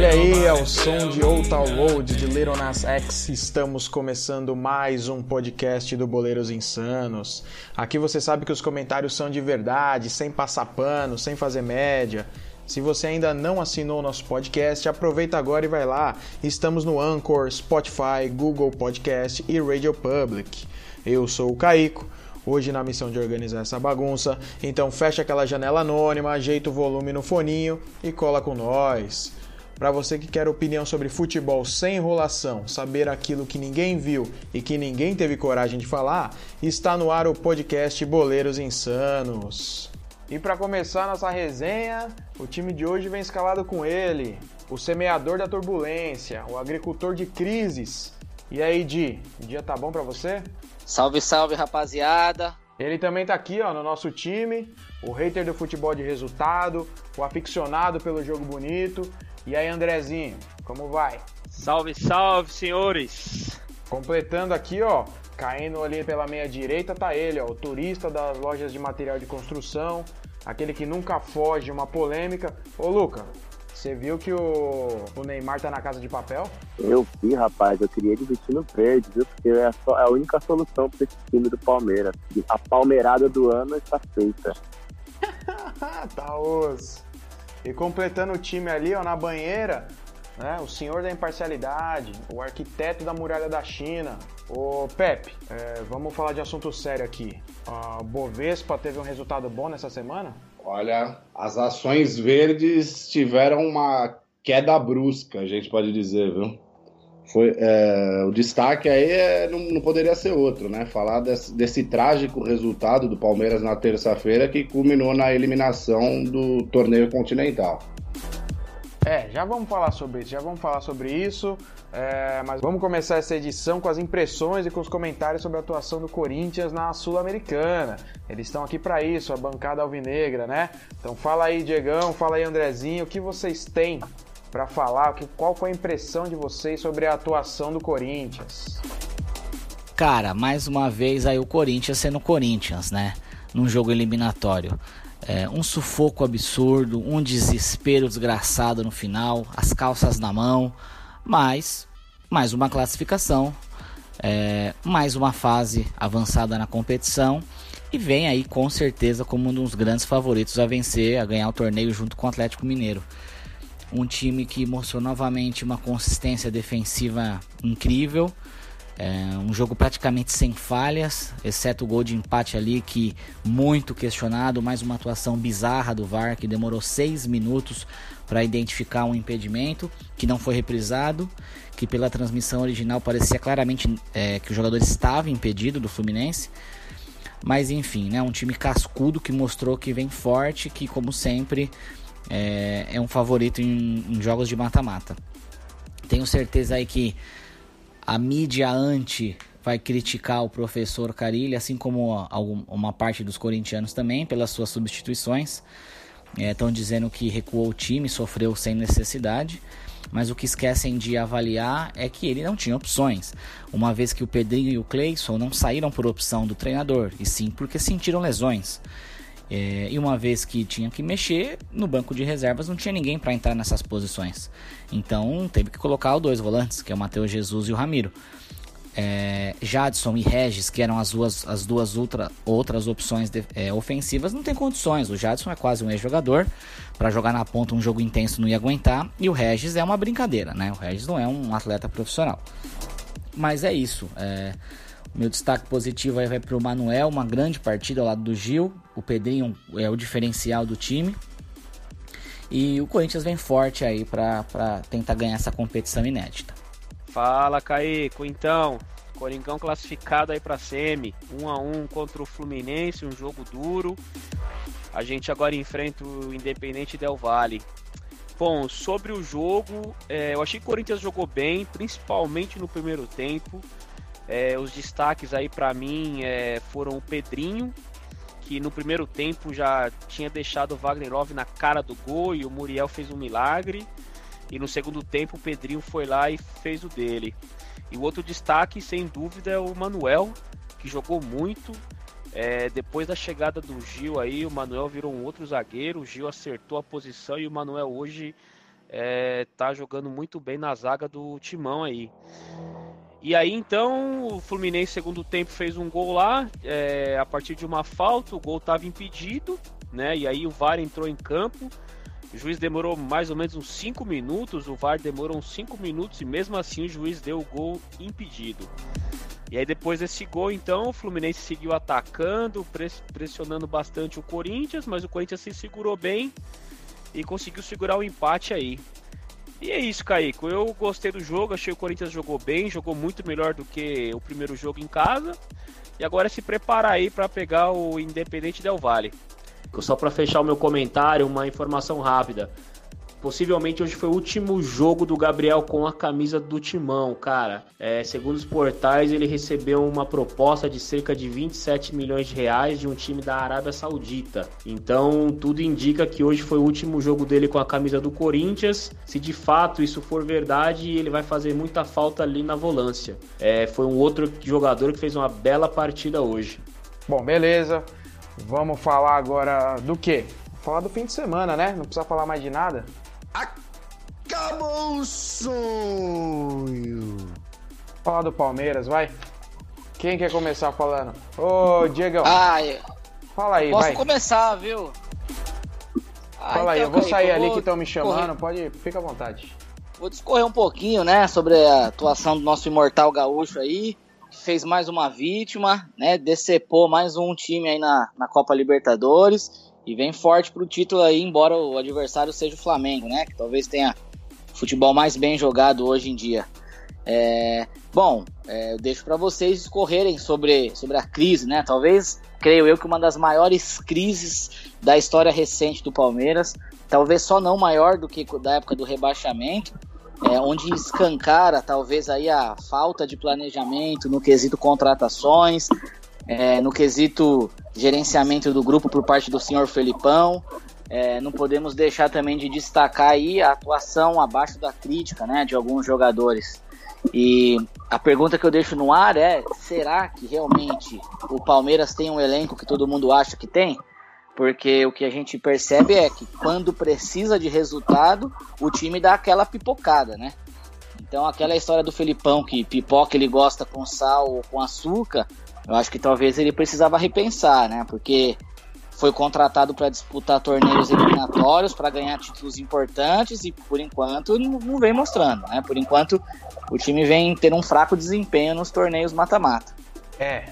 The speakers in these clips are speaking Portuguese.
Olha aí, é o som de Old Town Road de Little Nas X. Estamos começando mais um podcast do Boleiros Insanos. Aqui você sabe que os comentários são de verdade, sem passar pano, sem fazer média. Se você ainda não assinou o nosso podcast, aproveita agora e vai lá. Estamos no Anchor, Spotify, Google Podcast e Radio Public. Eu sou o Caico, hoje na missão de organizar essa bagunça. Então fecha aquela janela anônima, ajeita o volume no foninho e cola com nós. Para você que quer opinião sobre futebol sem enrolação, saber aquilo que ninguém viu e que ninguém teve coragem de falar, está no ar o podcast Boleiros Insanos. E para começar nossa resenha, o time de hoje vem escalado com ele, o semeador da turbulência, o agricultor de crises. E aí, Di, o dia tá bom para você? Salve, salve, rapaziada. Ele também tá aqui, ó, no nosso time, o hater do futebol de resultado, o aficionado pelo jogo bonito. E aí, Andrezinho, como vai? Salve, salve, senhores. Completando aqui, ó, caindo ali pela meia direita, tá ele, ó, o turista das lojas de material de construção, aquele que nunca foge de uma polêmica. Ô, Luca, você viu que o, o Neymar tá na casa de papel? Eu vi, rapaz. Eu queria ele vestindo verde, viu? Porque é a, só- é a única solução para esse time do Palmeiras. A palmeirada do ano está feita. tá osso. E completando o time ali, ó, na banheira, né? O senhor da imparcialidade, o arquiteto da muralha da China. Ô, Pepe, é, vamos falar de assunto sério aqui. A Bovespa teve um resultado bom nessa semana? Olha, as ações verdes tiveram uma queda brusca, a gente pode dizer, viu? Foi, é, o destaque aí é- não, não poderia ser outro, né? Falar desse, desse trágico resultado do Palmeiras na terça-feira que culminou na eliminação do torneio continental. É, já vamos falar sobre isso, já vamos falar sobre isso. é, mas vamos começar essa edição com as impressões e com os comentários sobre a atuação do Corinthians na Sul-Americana. Eles estão aqui para isso, a bancada alvinegra, né? Então fala aí, Diegão, fala aí, Andrezinho, o que vocês têm para falar? Que- Qual foi a impressão de vocês sobre a atuação do Corinthians? Cara, mais uma vez aí o Corinthians sendo Corinthians, né? Num jogo eliminatório. É, um sufoco absurdo, um desespero desgraçado no final, as calças na mão, mas mais uma classificação, é, mais uma fase avançada na competição e vem aí com certeza como um dos grandes favoritos a vencer, a ganhar o torneio junto com o Atlético Mineiro. Um time que mostrou novamente uma consistência defensiva incrível. É um jogo praticamente sem falhas, exceto o gol de empate ali, que muito questionado. Mais uma atuação bizarra do VAR, que demorou seis minutos para identificar um impedimento, que não foi reprisado, que pela transmissão original parecia claramente é, que o jogador estava impedido do Fluminense. Mas enfim, né, um time cascudo que mostrou que vem forte, que como sempre é, é um favorito em, em jogos de mata-mata. Tenho certeza aí que a mídia anti vai criticar o professor Carilli, assim como uma parte dos corintianos também, pelas suas substituições. Estão dizendo que recuou o time, sofreu sem necessidade. Mas o que esquecem de avaliar é que ele não tinha opções, uma vez que o Pedrinho e o Cleison não saíram por opção do treinador, e sim porque sentiram lesões. É, e uma vez que tinha que mexer, no banco de reservas não tinha ninguém para entrar nessas posições. Então teve que colocar os dois volantes, que é o Matheus Jesus e o Ramiro. É, Jadson e Regis, que eram as duas, as duas outra, outras opções de- é, ofensivas, não tem condições. O Jadson é quase um ex-jogador. Para jogar na ponta um jogo intenso não ia aguentar. E o Regis é uma brincadeira, né? O Regis não é um atleta profissional. Mas é isso. É, meu destaque positivo aí vai para o Manuel, uma grande partida ao lado do Gil. O Pedrinho é o diferencial do time. E o Corinthians vem forte aí para tentar ganhar essa competição inédita. Fala, Caíco. Então, Coringão classificado aí pra semi. 1 a 1 contra o Fluminense, um jogo duro. A gente agora enfrenta o Independente Del Valle. Bom, sobre o jogo, é, eu achei que o Corinthians jogou bem, principalmente no primeiro tempo. É, os destaques aí para mim é, foram o Pedrinho, que no primeiro tempo já tinha deixado o Wagner Love na cara do gol e o Muriel fez um milagre. E no segundo tempo o Pedrinho foi lá e fez o dele. E o outro destaque, sem dúvida, é o Manuel, que jogou muito. É, depois da chegada do Gil aí, o Manuel virou um outro zagueiro, o Gil acertou a posição e o Manuel hoje é, tá jogando muito bem na zaga do Timão aí. E aí então o Fluminense segundo tempo fez um gol lá, é, a partir de uma falta, o gol estava impedido, né? E aí o VAR entrou em campo. O juiz demorou mais ou menos uns 5 minutos, o VAR demorou uns 5 minutos e mesmo assim o juiz deu o gol impedido. E aí depois desse gol, então, o Fluminense seguiu atacando, pressionando bastante o Corinthians, mas o Corinthians se segurou bem e conseguiu segurar o empate aí. E é isso, Kaico. Eu gostei do jogo, achei que o Corinthians jogou bem, jogou muito melhor do que o primeiro jogo em casa. E agora é se preparar aí para pegar o Independente Del Vale. Só para fechar o meu comentário, uma informação rápida. Possivelmente hoje foi o último jogo do Gabriel com a camisa do Timão, cara. É, segundo os portais, ele recebeu uma proposta de cerca de 27 milhões de reais de um time da Arábia Saudita. Então, tudo indica que hoje foi o último jogo dele com a camisa do Corinthians. Se de fato isso for verdade, ele vai fazer muita falta ali na volância. É, foi um outro jogador que fez uma bela partida hoje. Bom, beleza. Vamos falar agora do quê? Falar do fim de semana, né? Não precisa falar mais de nada. Acabou o sonho! Falar do Palmeiras, vai. Quem quer começar falando? Ô, Diego. Ah, eu... Fala aí, Posso vai. começar, viu? Ah, Fala aí, então, eu vou sair eu ali vou que estão me chamando, pode, fica à vontade. Vou discorrer um pouquinho, né, sobre a atuação do nosso imortal gaúcho aí, que fez mais uma vítima, né, decepou mais um time aí na, na Copa Libertadores e vem forte pro título aí, embora o adversário seja o Flamengo, né, que talvez tenha futebol mais bem jogado hoje em dia. É, bom, é, eu deixo para vocês discorrerem sobre, sobre a crise, né, talvez, creio eu que uma das maiores crises da história recente do Palmeiras, talvez só não maior do que da época do rebaixamento, é, onde escancara talvez aí a falta de planejamento no quesito contratações, é, no quesito gerenciamento do grupo por parte do senhor Felipão. É, não podemos deixar também de destacar aí a atuação abaixo da crítica né, de alguns jogadores. E a pergunta que eu deixo no ar é: será que realmente o Palmeiras tem um elenco que todo mundo acha que tem? Porque o que a gente percebe é que quando precisa de resultado, o time dá aquela pipocada, né? Então aquela história do Felipão que pipoca ele gosta com sal ou com açúcar, eu acho que talvez ele precisava repensar, né? Porque foi contratado para disputar torneios eliminatórios, para ganhar títulos importantes e por enquanto não, não vem mostrando, né? Por enquanto o time vem ter um fraco desempenho nos torneios mata-mata. É,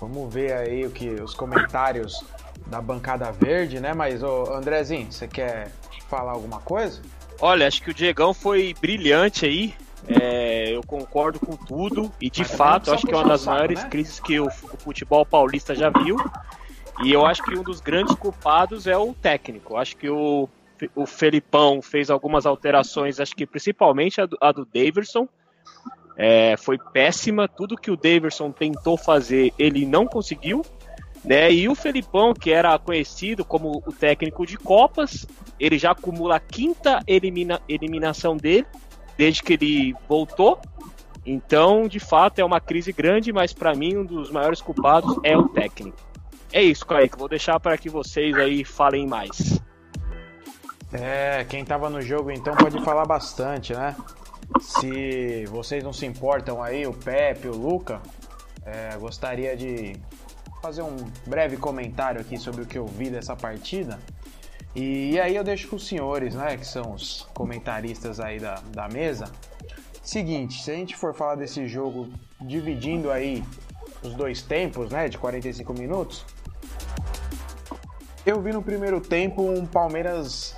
vamos ver aí o que os comentários da bancada verde, né? Mas, ô, Andrezinho, você quer falar alguma coisa? Olha, acho que o Diegão foi brilhante aí. É, eu concordo com tudo e de Mas fato acho que é uma das maiores né? crises que o, o futebol paulista já viu. E eu acho que um dos grandes culpados é o técnico. Acho que o, o Felipão fez algumas alterações, acho que principalmente a do, a do Daverson. É, foi péssima. Tudo que o Daverson tentou fazer, ele não conseguiu. Né? E o Felipão, que era conhecido como o técnico de Copas, ele já acumula a quinta elimina, eliminação dele, desde que ele voltou. Então, de fato, é uma crise grande, mas para mim um dos maiores culpados é o técnico. É isso, Kaique. Vou deixar para que vocês aí falem mais. É, quem tava no jogo então pode falar bastante, né? Se vocês não se importam aí, o Pepe, o Luca, é, gostaria de fazer um breve comentário aqui sobre o que eu vi dessa partida. E, aí eu deixo com os senhores, né, que são os comentaristas aí da, da mesa. Seguinte, se a gente for falar desse jogo dividindo aí os dois tempos, né, de 45 minutos, eu vi no primeiro tempo um Palmeiras,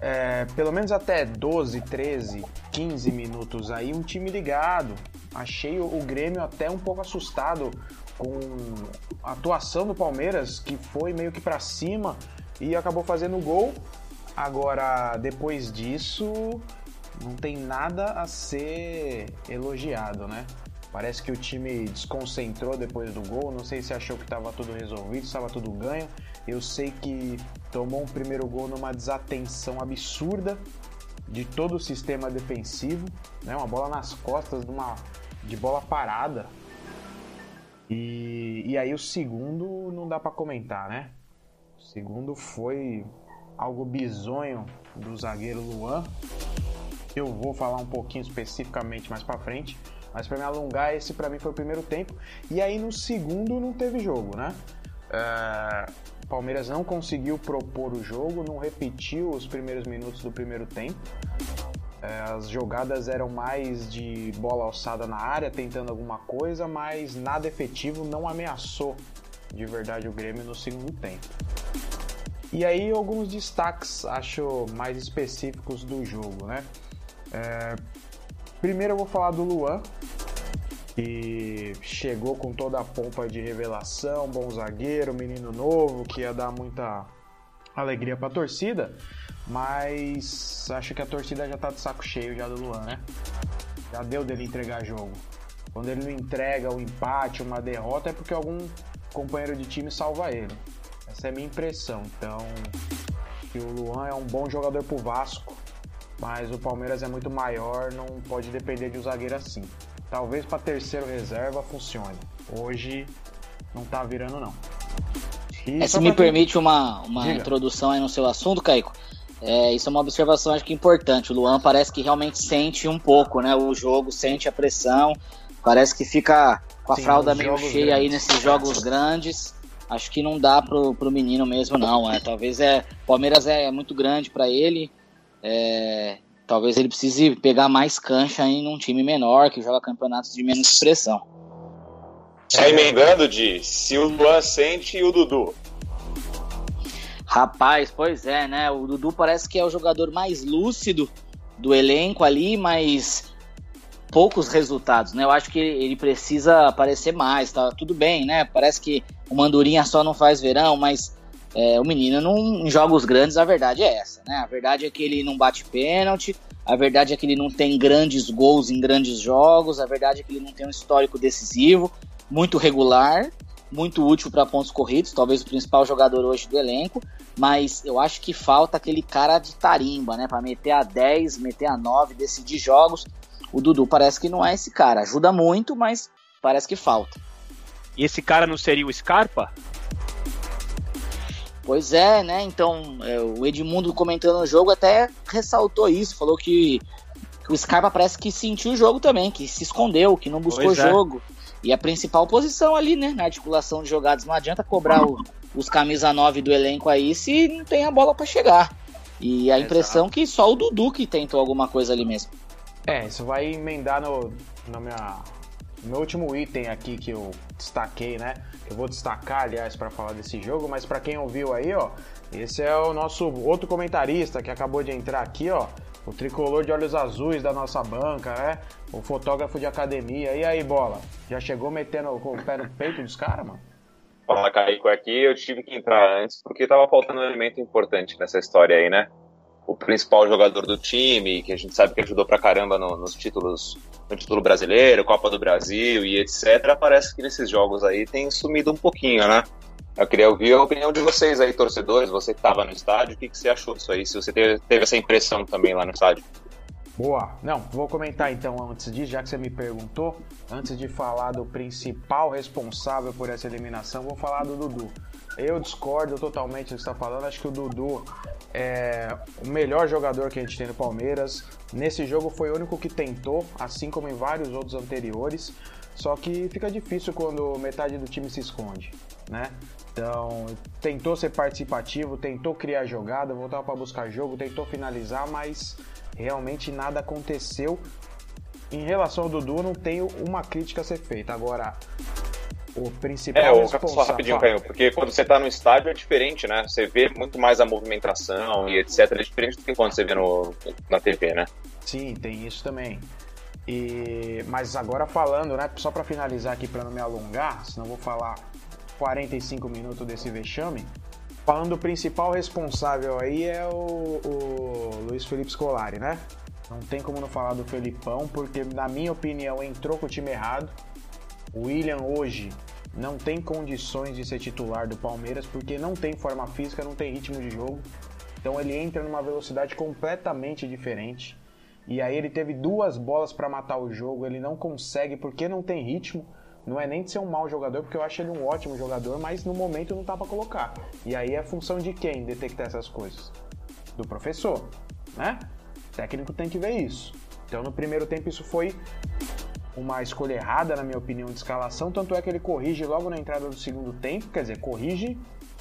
é, pelo menos até 12, 13, 15 minutos aí, um time ligado. Achei o Grêmio até um pouco assustado com a atuação do Palmeiras, que foi meio que para cima e acabou fazendo gol. Agora, depois disso, não tem nada a ser elogiado, né? Parece que o time desconcentrou depois do gol. Não sei se achou que estava tudo resolvido, estava tudo ganho. Eu sei que tomou um primeiro gol numa desatenção absurda de todo o sistema defensivo, né? Uma bola nas costas de uma de bola parada. E, e aí o segundo não dá para comentar, né? Segundo foi algo bizonho do zagueiro Luan. Eu vou falar um pouquinho especificamente mais para frente, mas para me alongar, esse para mim foi o primeiro tempo. E aí no segundo não teve jogo, né? É, Palmeiras não conseguiu propor o jogo, não repetiu os primeiros minutos do primeiro tempo. É, as jogadas eram mais de bola alçada na área, tentando alguma coisa, mas nada efetivo, não ameaçou de verdade o Grêmio no segundo tempo. E aí alguns destaques, acho, mais específicos do jogo, né? É, Primeiro eu vou falar do Luan, que chegou com toda a pompa de revelação, bom zagueiro, menino novo, que ia dar muita alegria para a torcida, mas acho que a torcida já tá de saco cheio já do Luan, né? Já deu dele entregar jogo. Quando ele não entrega o um empate, uma derrota, é porque algum companheiro de time salva ele. Essa é a minha impressão. Então, que o Luan é um bom jogador pro Vasco, mas o Palmeiras é muito maior, não pode depender de um zagueiro assim. Talvez para terceiro reserva funcione. Hoje não tá virando não. É, se me permite uma, uma introdução aí no seu assunto, Caico. É, isso é uma observação acho que importante. O Luan parece que realmente sente um pouco, né? O jogo, sente a pressão. Parece que fica com a Sim, fralda meio cheia grandes. aí nesses jogos grandes. Acho que não dá pro, pro menino mesmo, não. É, talvez é. Palmeiras é muito grande para ele. É, talvez ele precise pegar mais cancha em um time menor que joga campeonatos de menos expressão. Tá emendando de se o Luan sente e o Dudu. Rapaz, pois é, né? O Dudu parece que é o jogador mais lúcido do elenco ali, mas poucos resultados, né? Eu acho que ele precisa aparecer mais, tá tudo bem, né? Parece que o Mandurinha só não faz verão, mas é, o menino não, em jogos grandes, a verdade é essa, né? A verdade é que ele não bate pênalti, a verdade é que ele não tem grandes gols em grandes jogos, a verdade é que ele não tem um histórico decisivo, muito regular, muito útil para pontos corridos, talvez o principal jogador hoje do elenco, mas eu acho que falta aquele cara de tarimba, né? Para meter a 10, meter a 9, decidir jogos. O Dudu parece que não é esse cara. Ajuda muito, mas parece que falta. E esse cara não seria o Scarpa? Pois é, né? Então, é, o Edmundo comentando o jogo até ressaltou isso, falou que, que, o Scarpa parece que sentiu o jogo também, que se escondeu, que não buscou o é. jogo. E a principal posição ali, né? Na articulação de jogadas, não adianta cobrar o, os camisa 9 do elenco aí se não tem a bola para chegar. E a impressão Exato. que só o Dudu que tentou alguma coisa ali mesmo. É, isso vai emendar no, minha, no meu último item aqui que eu destaquei, né? eu vou destacar, aliás, para falar desse jogo, mas para quem ouviu aí, ó, esse é o nosso outro comentarista que acabou de entrar aqui, ó, o tricolor de olhos azuis da nossa banca, né? O fotógrafo de academia. E aí, bola? Já chegou metendo o pé no peito dos caras, mano? Fala, Caico, aqui eu tive que entrar antes porque tava faltando um elemento importante nessa história aí, né? O principal jogador do time, que a gente sabe que ajudou pra caramba no, nos títulos no título brasileiro, Copa do Brasil e etc., parece que nesses jogos aí tem sumido um pouquinho, né? Eu queria ouvir a opinião de vocês aí, torcedores, você que estava no estádio, o que, que você achou disso aí? Se você teve, teve essa impressão também lá no estádio. Boa. Não, vou comentar então antes disso, já que você me perguntou, antes de falar do principal responsável por essa eliminação, vou falar do Dudu. Eu discordo totalmente do que você está falando. Acho que o Dudu é o melhor jogador que a gente tem no Palmeiras. Nesse jogo foi o único que tentou, assim como em vários outros anteriores. Só que fica difícil quando metade do time se esconde, né? Então, tentou ser participativo, tentou criar jogada, voltava para buscar jogo, tentou finalizar, mas realmente nada aconteceu. Em relação ao Dudu, não tenho uma crítica a ser feita. Agora, o principal é, o só rapidinho, Caio, porque quando você está no estádio é diferente, né? Você vê muito mais a movimentação e etc. É diferente do que quando você vê no, na TV, né? Sim, tem isso também. E, mas agora falando, né? Só para finalizar aqui, para não me alongar, senão vou falar 45 minutos desse vexame. Falando do principal responsável aí é o, o Luiz Felipe Scolari, né? Não tem como não falar do Felipão, porque na minha opinião entrou com o time errado. O William hoje não tem condições de ser titular do Palmeiras porque não tem forma física, não tem ritmo de jogo. Então ele entra numa velocidade completamente diferente. E aí ele teve duas bolas para matar o jogo, ele não consegue porque não tem ritmo. Não é nem de ser um mau jogador, porque eu acho ele um ótimo jogador, mas no momento não tá para colocar. E aí é função de quem detectar essas coisas? Do professor, né? O técnico tem que ver isso. Então no primeiro tempo isso foi uma escolha errada, na minha opinião, de escalação, tanto é que ele corrige logo na entrada do segundo tempo, quer dizer, corrige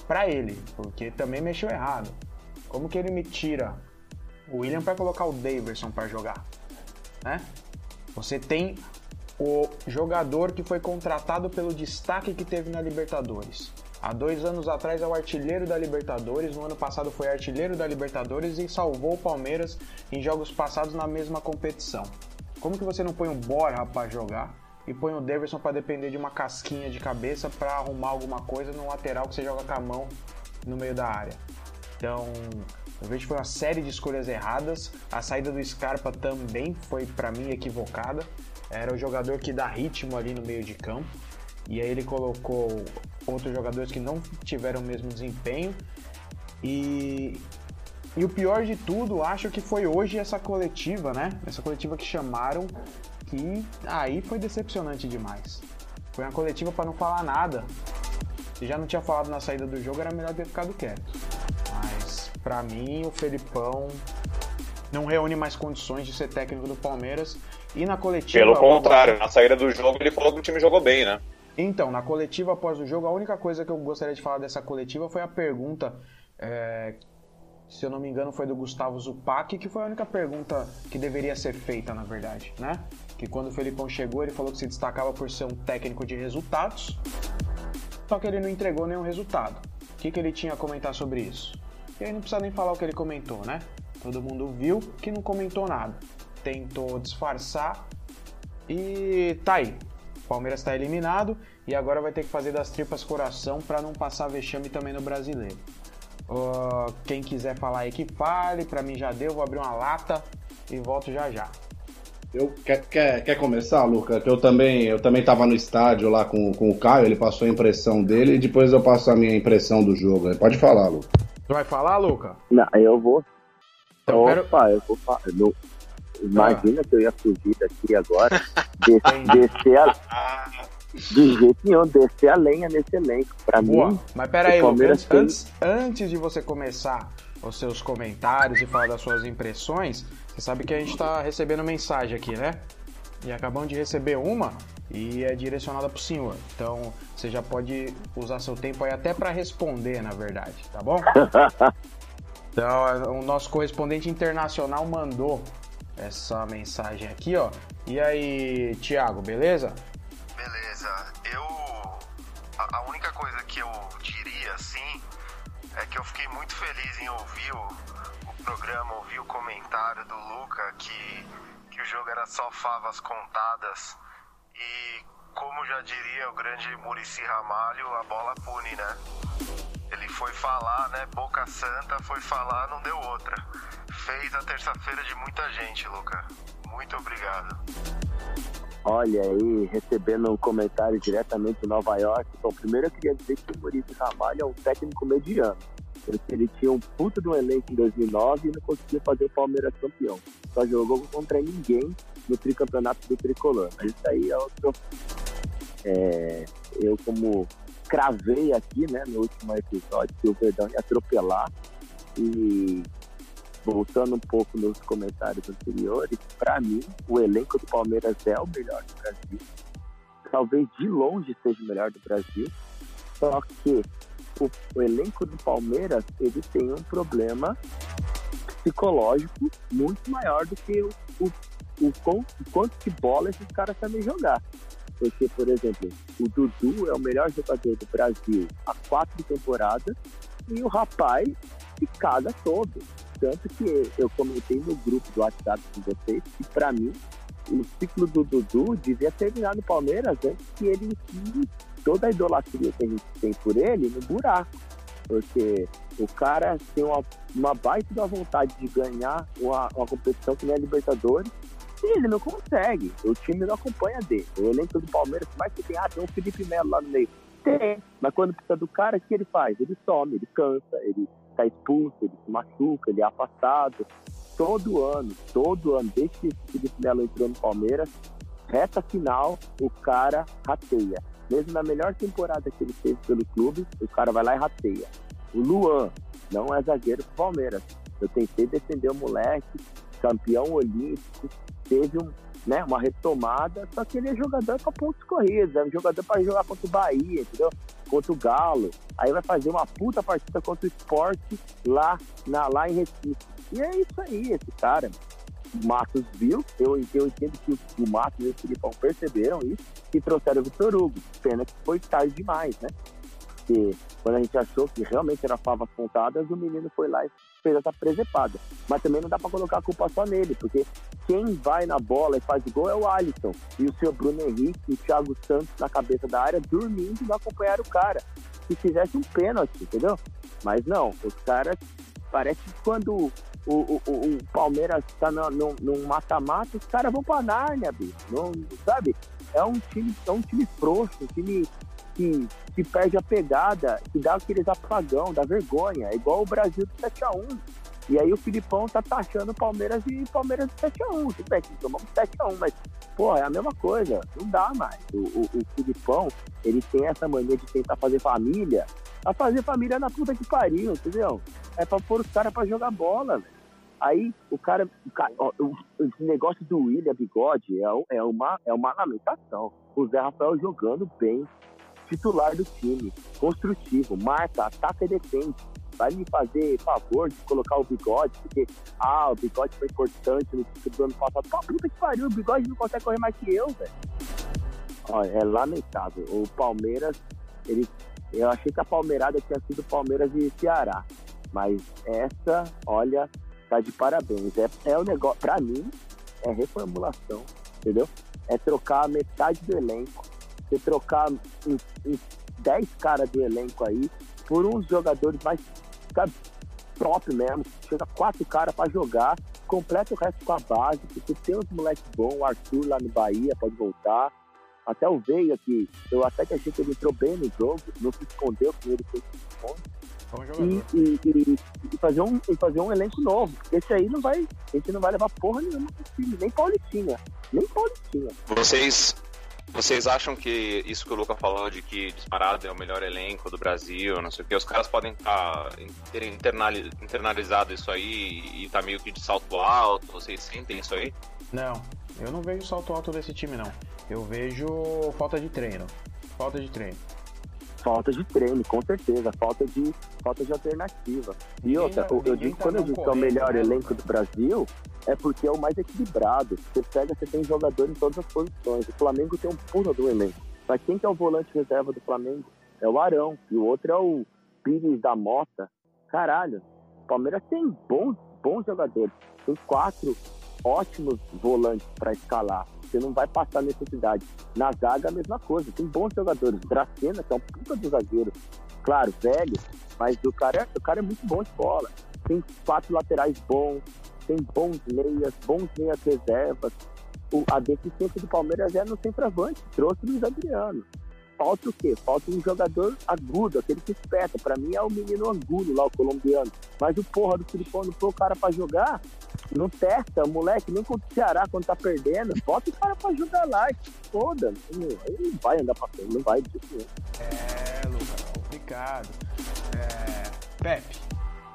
para ele, porque também mexeu errado. Como que ele me tira o William para colocar o Daverson para jogar, né? Você tem o jogador que foi contratado pelo destaque que teve na Libertadores. Há dois anos atrás é o artilheiro da Libertadores, no ano passado foi artilheiro da Libertadores e salvou o Palmeiras em jogos passados na mesma competição. Como que você não põe o Borja para jogar e põe o Davidson para depender de uma casquinha de cabeça para arrumar alguma coisa no lateral que você joga com a mão no meio da área? Então, eu vejo que foi uma série de escolhas erradas. A saída do Scarpa também foi para mim equivocada. Era o jogador que dá ritmo ali no meio de campo. E aí ele colocou outros jogadores que não tiveram o mesmo desempenho. E, e o pior de tudo, acho que foi hoje essa coletiva, né? Essa coletiva que chamaram, que aí foi decepcionante demais. Foi uma coletiva para não falar nada. Se já não tinha falado na saída do jogo, era melhor ter ficado quieto. Mas para mim, o Felipão não reúne mais condições de ser técnico do Palmeiras. E na coletiva. Pelo contrário, na saída do jogo ele falou que o time jogou bem, né? Então, na coletiva após o jogo, a única coisa que eu gostaria de falar dessa coletiva foi a pergunta, é, se eu não me engano, foi do Gustavo Zupac, que foi a única pergunta que deveria ser feita, na verdade, né? Que quando o Felipão chegou, ele falou que se destacava por ser um técnico de resultados, só que ele não entregou nenhum resultado. O que, que ele tinha a comentar sobre isso? E aí não precisa nem falar o que ele comentou, né? Todo mundo viu que não comentou nada. Tentou disfarçar e tá aí. Palmeiras está eliminado e agora vai ter que fazer das tripas coração para não passar vexame também no brasileiro. Uh, quem quiser falar aí que fale, para mim já deu, vou abrir uma lata e volto já já. Eu, quer, quer, quer começar, Luca? Que eu também eu também estava no estádio lá com, com o Caio, ele passou a impressão dele e depois eu passo a minha impressão do jogo. Pode falar, Luca. Tu vai falar, Luca? Não, eu vou. Então, Opa, eu vou falar. Não- Imagina que eu ia fugir daqui agora, des- descer a. De jeito nenhum, descer a lenha nesse elenco. Pra Boa. mim, Mas pera aí, o Lucas, Palmeiras antes, antes de você começar os seus comentários e falar das suas impressões, você sabe que a gente tá recebendo mensagem aqui, né? E acabamos de receber uma e é direcionada pro senhor. Então você já pode usar seu tempo aí até para responder, na verdade, tá bom? Então, o nosso correspondente internacional mandou essa mensagem aqui, ó. E aí, Thiago, beleza? Beleza, eu. A, única coisa que eu diria assim é que eu fiquei muito feliz em ouvir o, o programa, ouvir o comentário do Luca que, que o jogo era só favas contadas e, como já diria o grande Murici Ramalho, a bola pune, né? Ele foi falar, né? Boca Santa foi falar, não deu outra. Fez a terça-feira de muita gente, Luca. Muito obrigado. Olha aí, recebendo um comentário diretamente de Nova York. Bom, primeiro eu queria dizer que o Maurício Ramalho é um técnico mediano. Ele tinha um puto um elenco em 2009 e não conseguia fazer o Palmeiras campeão. Só jogou contra ninguém no tricampeonato do Tricolor. Mas isso aí é outro. É, eu, como cravei aqui, né, no último episódio, que o Verdão ia atropelar. E voltando um pouco nos comentários anteriores, para mim, o elenco do Palmeiras é o melhor do Brasil. Talvez de longe seja o melhor do Brasil. Só que o, o elenco do Palmeiras ele tem um problema psicológico muito maior do que o, o, o, o quanto de bola esses caras sabem jogar. Porque, por exemplo, o Dudu é o melhor jogador do Brasil há quatro temporadas e o rapaz se caga todo. Tanto que eu comentei no grupo do WhatsApp com vocês que, pra mim, o ciclo do Dudu devia terminar no Palmeiras antes que ele enfie toda a idolatria que a gente tem por ele no buraco. Porque o cara tem uma, uma baita da vontade de ganhar uma, uma competição que nem a Libertadores e ele não consegue. O time não acompanha dele. O elenco do Palmeiras, mais que tem, ah, tem um Felipe Melo lá no meio. Tem, mas quando precisa do cara, o que ele faz? Ele some, ele cansa, ele tá expulso, ele se machuca, ele é afastado. Todo ano, todo ano, desde que o Felipe Melo entrou no Palmeiras, reta final, o cara rateia. Mesmo na melhor temporada que ele fez pelo clube, o cara vai lá e rateia. O Luan não é zagueiro pro Palmeiras. Eu tentei defender o moleque, campeão olímpico, teve um, né, uma retomada, só que ele é jogador para pontos corridos, é um jogador para jogar contra o Bahia, entendeu? Contra o Galo. Aí vai fazer uma puta partida contra o esporte lá, na, lá em Recife. E é isso aí, esse cara. O Matos viu, eu, eu entendo que o, o Matos e o Filipão perceberam isso e trouxeram o Vitor Hugo. Pena que foi tarde demais, né? Porque quando a gente achou que realmente era favas contadas, o menino foi lá e fez essa presepada. Mas também não dá para colocar a culpa só nele, porque quem vai na bola e faz gol é o Alisson. E o seu Bruno Henrique e o Thiago Santos na cabeça da área dormindo e não acompanharam o cara. Se fizesse um pênalti, entendeu? Mas não, os caras. Parece que quando o, o, o, o Palmeiras está num mata-mata, os caras vão pra Nárnia, bicho. Não, sabe? É um time, é um time frouxo, um time que, que perde a pegada, que dá aqueles apagão, dá vergonha. É igual o Brasil do 7x1. E aí o Filipão tá taxando o Palmeiras e Palmeiras de 7x1. Tudo bem, tomamos 7x1, mas, pô, é a mesma coisa. Não dá mais. O, o, o Filipão, ele tem essa mania de tentar fazer família. A fazer família na puta que pariu, entendeu? É pra pôr os caras pra jogar bola, velho. Aí o cara, o cara negócio do William Bigode é, é, uma, é uma lamentação. O Zé Rafael jogando bem, titular do time, construtivo, marca, ataca e defende vai me fazer favor de colocar o bigode, porque, ah, o bigode foi importante no título do ano passado. Pô, puta que pariu, o bigode não consegue correr mais que eu, velho. Olha, é lamentável. O Palmeiras, ele, eu achei que a Palmeirada tinha sido Palmeiras e Ceará. Mas essa, olha, tá de parabéns. É, é o negócio, pra mim, é reformulação, entendeu? É trocar metade do elenco. Você trocar uns, uns 10 caras do elenco aí por uns jogadores mais sabe, top mesmo, chega quatro caras para jogar, completa o resto com a base, porque tem uns moleques bons, o Arthur lá no Bahia pode voltar, até o Veiga, que eu até que achei que ele entrou bem no jogo, não se escondeu com ele, foi e, e, e, e, fazer um, e fazer um elenco novo. Esse aí não vai, esse não vai levar porra nenhuma pro time, nem Paulitinha. Nem Paulitinha. Vocês vocês acham que isso que o Luca falou de que disparado é o melhor elenco do Brasil, não sei o que, os caras podem tá, ter internalizado isso aí e tá meio que de salto alto? Vocês sentem isso aí? Não, eu não vejo salto alto desse time, não. Eu vejo falta de treino. Falta de treino. Falta de treino, com certeza. Falta de, falta de alternativa. E outra, eu, eu digo, tá quando eu digo que é o melhor elenco do Brasil, é porque é o mais equilibrado. Você pega, você tem jogador em todas as posições. O Flamengo tem um puta do elenco. Mas quem que é o volante reserva do Flamengo? É o Arão. E o outro é o Pires da Mota. Caralho, o Palmeiras tem bons, bons jogadores. Tem quatro ótimos volantes para escalar. Você não vai passar necessidade. Na zaga, a mesma coisa. Tem bons jogadores. Dracena, que é um puta do zagueiro. Claro, velho, mas o cara, é, o cara é muito bom de bola. Tem quatro laterais bons, tem bons meias, bons meias reservas. O, a deficiência do Palmeiras é no centroavante, trouxe o Luiz Adriano. Falta o quê? Falta um jogador agudo, aquele que espeta. Para mim é o menino Angulo lá, o colombiano. Mas o porra do Filipão não foi o cara para jogar. Não testa, moleque, nem contra o Ceará quando tá perdendo. Bota o cara pra jogar lá, foda. Ele não vai andar pra frente, não vai de É, Lucas, complicado. É... Pepe,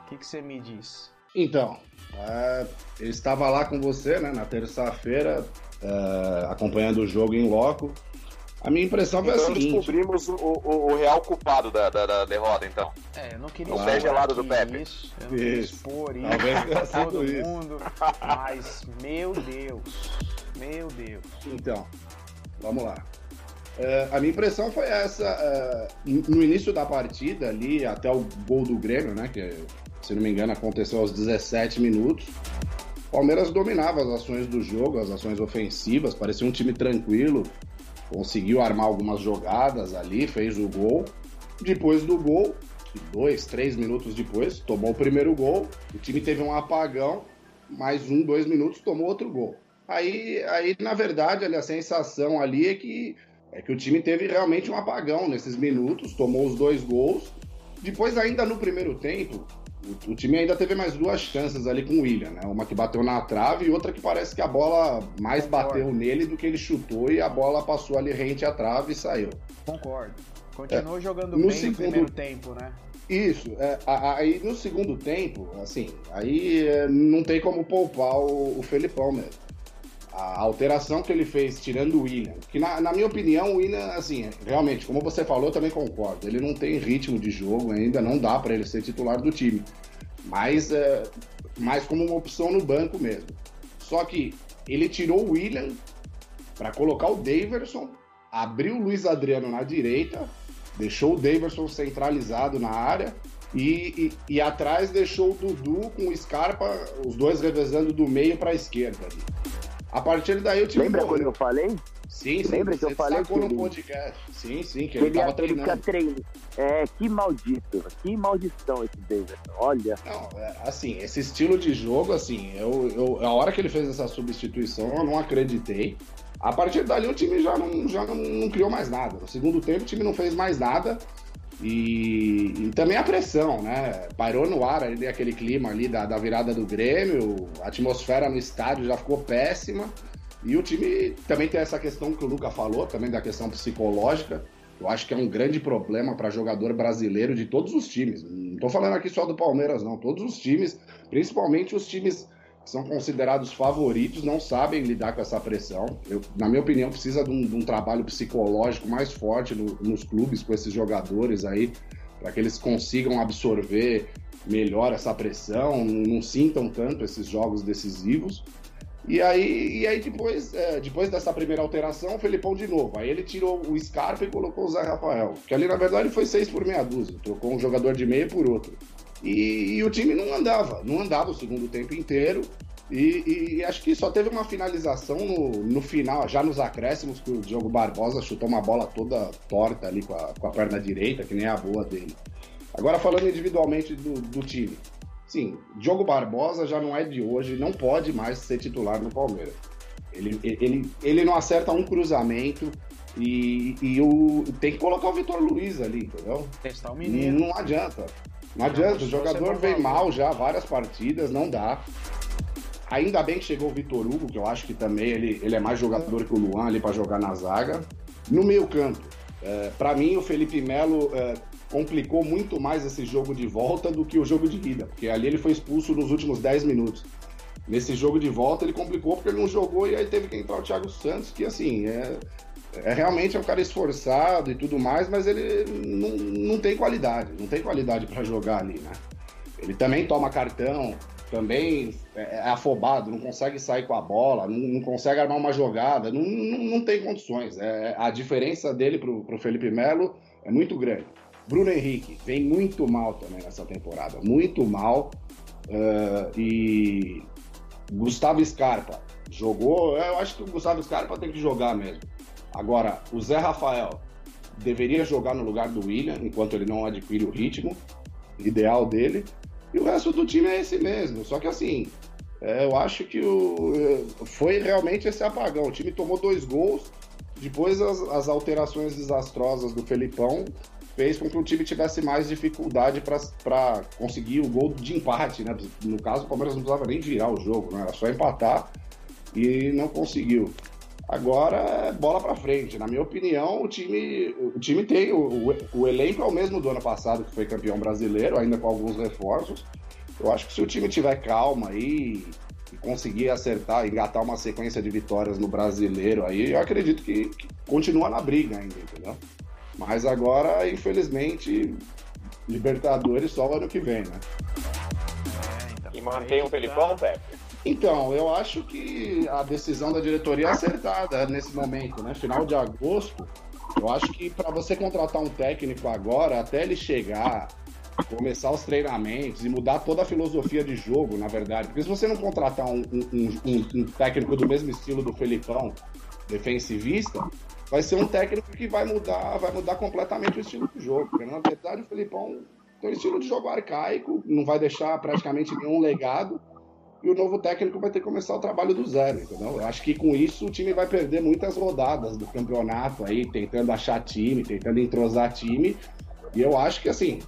o que, que você me diz? Então, é, eu estava lá com você, né, na terça-feira, é, acompanhando o jogo em loco. A minha impressão foi então a seguinte... descobrimos o, o, o, real culpado da, da, da, derrota, então. É, eu não queria o pé gelado do Pepe. Isso, eu não isso. expor isso Talvez todo isso. mundo, mas, meu Deus, meu Deus. Então, vamos lá. Uh, a minha impressão foi essa, uh, no início da partida ali, até o gol do Grêmio, né, que se não me engano, aconteceu aos 17 minutos. O Palmeiras dominava as ações do jogo, as ações ofensivas, parecia um time tranquilo, conseguiu armar algumas jogadas ali, fez o gol. Depois do gol, dois, três minutos depois, tomou o primeiro gol, o time teve um apagão, mais um, dois minutos, tomou outro gol. Aí, aí na verdade, ali, a sensação ali é que, é que o time teve realmente um apagão nesses minutos, tomou os dois gols. Depois, ainda no primeiro tempo, o, o, time ainda teve mais duas chances ali com o William, né? Uma que bateu na trave e outra que parece que a bola mais Concordo. bateu nele do que ele chutou e a bola passou ali rente à trave e saiu. Concordo. Continuou jogando no bem segundo- no primeiro tempo, né? Isso, é, aí no segundo tempo, assim, aí é, não tem como poupar o, o Felipão mesmo. A alteração que ele fez, tirando o William, que na, na minha opinião, o William, assim, realmente, como você falou, também concordo. Ele não tem ritmo de jogo ainda, não dá para ele ser titular do time. Mas, é, como uma opção no banco mesmo. Só que ele tirou o William para colocar o Daverson, abriu o Luiz Adriano na direita, deixou o Daverson centralizado na área e, e, e atrás deixou o Dudu com o Scarpa, os dois revezando do meio para a esquerda. ali. A partir daí o time Lembra quando eu falei? Sim, sim, Lembra que eu falei sacou que no ele- podcast. Sim, sim, que Ele, ele tava ele fica treinando. treinando. É, que maldito. Que maldição esse Davidson. Olha. Não, é, assim, esse estilo de jogo, assim, eu, eu, a hora que ele fez essa substituição, eu não acreditei. A partir dali o time já não, já não, não criou mais nada. No segundo tempo o time não fez mais nada. E, e também a pressão, né? Parou no ar ali aquele clima ali da, da virada do Grêmio, a atmosfera no estádio já ficou péssima. E o time também tem essa questão que o Luca falou, também da questão psicológica. Eu acho que é um grande problema para jogador brasileiro de todos os times. Não estou falando aqui só do Palmeiras, não. Todos os times, principalmente os times são considerados favoritos, não sabem lidar com essa pressão. Eu, na minha opinião, precisa de um, de um trabalho psicológico mais forte no- nos clubes com esses jogadores aí, para que eles consigam absorver melhor essa pressão, não, não sintam tanto esses jogos decisivos. E aí, e aí depois, é, depois dessa primeira alteração, o Felipão de novo. Aí ele tirou o Scarpa e colocou o Zé Rafael. Que ali, na verdade, foi seis por meia dúzia. Trocou um jogador de meia por outro. E, e o time não andava. Não andava o segundo tempo inteiro. E, e acho que só teve uma finalização no, no final, já nos acréscimos, que o Diogo Barbosa chutou uma bola toda torta ali com a, com a perna direita, que nem a boa dele. Agora falando individualmente do, do time. Sim, Diogo Barbosa já não é de hoje, não pode mais ser titular no Palmeiras. Ele, ele, ele não acerta um cruzamento e, e o, tem que colocar o Vitor Luiz ali, entendeu? Testar o Não, menino. não adianta. Não adianta, o jogador vem mal já, várias partidas, não dá. Ainda bem que chegou o Vitor Hugo, que eu acho que também ele, ele é mais jogador que o Luan ali para jogar na zaga. No meio campo, é, para mim o Felipe Melo é, complicou muito mais esse jogo de volta do que o jogo de ida, porque ali ele foi expulso nos últimos 10 minutos. Nesse jogo de volta ele complicou porque ele não jogou e aí teve que entrar o Thiago Santos, que assim, é, é realmente é um cara esforçado e tudo mais, mas ele não, não tem qualidade, não tem qualidade para jogar ali, né? Ele também toma cartão, também é é afobado, não consegue sair com a bola, não, não consegue armar uma jogada, não, não, não tem condições. É, a diferença dele pro, pro Felipe Melo é muito grande. Bruno Henrique vem muito mal também nessa temporada, muito mal. eh, e Gustavo Scarpa jogou, eu acho que o Gustavo Scarpa tem que jogar mesmo. Agora, o Zé Rafael deveria jogar no lugar do William, enquanto ele não adquire o ritmo ideal dele. E o resto do time é esse mesmo. Só que assim, é, eu acho que o, é, foi realmente esse apagão. O time tomou dois gols, depois as, as alterações desastrosas do Felipão fez com que o time tivesse mais dificuldade para conseguir o gol de empate. Né? No caso, o Palmeiras não precisava nem virar o jogo, né? era só empatar e não conseguiu. Agora é bola para frente. Na minha opinião, o time, o time tem. O, o, elenco é o mesmo do ano passado, que foi campeão brasileiro, ainda com alguns reforços. Eu acho que se o time tiver calma aí e conseguir acertar, engatar uma sequência de vitórias no brasileiro aí, eu acredito que, que continua na briga ainda, entendeu? Mas agora, infelizmente, Libertadores só ano que vem, né? E mantém o Felipão, Pepe? Então, eu acho que a decisão da diretoria é acertada nesse momento, né? Final de agosto. Eu acho que para você contratar um técnico agora, até ele chegar, começar os treinamentos e mudar toda a filosofia de jogo, na verdade. Porque se você não contratar um, um- um- um técnico do mesmo estilo do Felipão, defensivista, vai ser um técnico que vai mudar, vai mudar completamente o estilo do jogo. Porque na verdade o Felipão Então, estilo de jogo arcaico, não vai deixar praticamente nenhum legado. E o novo técnico vai ter que começar o trabalho do zero, entendeu? Eu acho que com isso o time vai perder muitas rodadas do campeonato aí, tentando achar time, tentando entrosar time. E eu acho que, assim,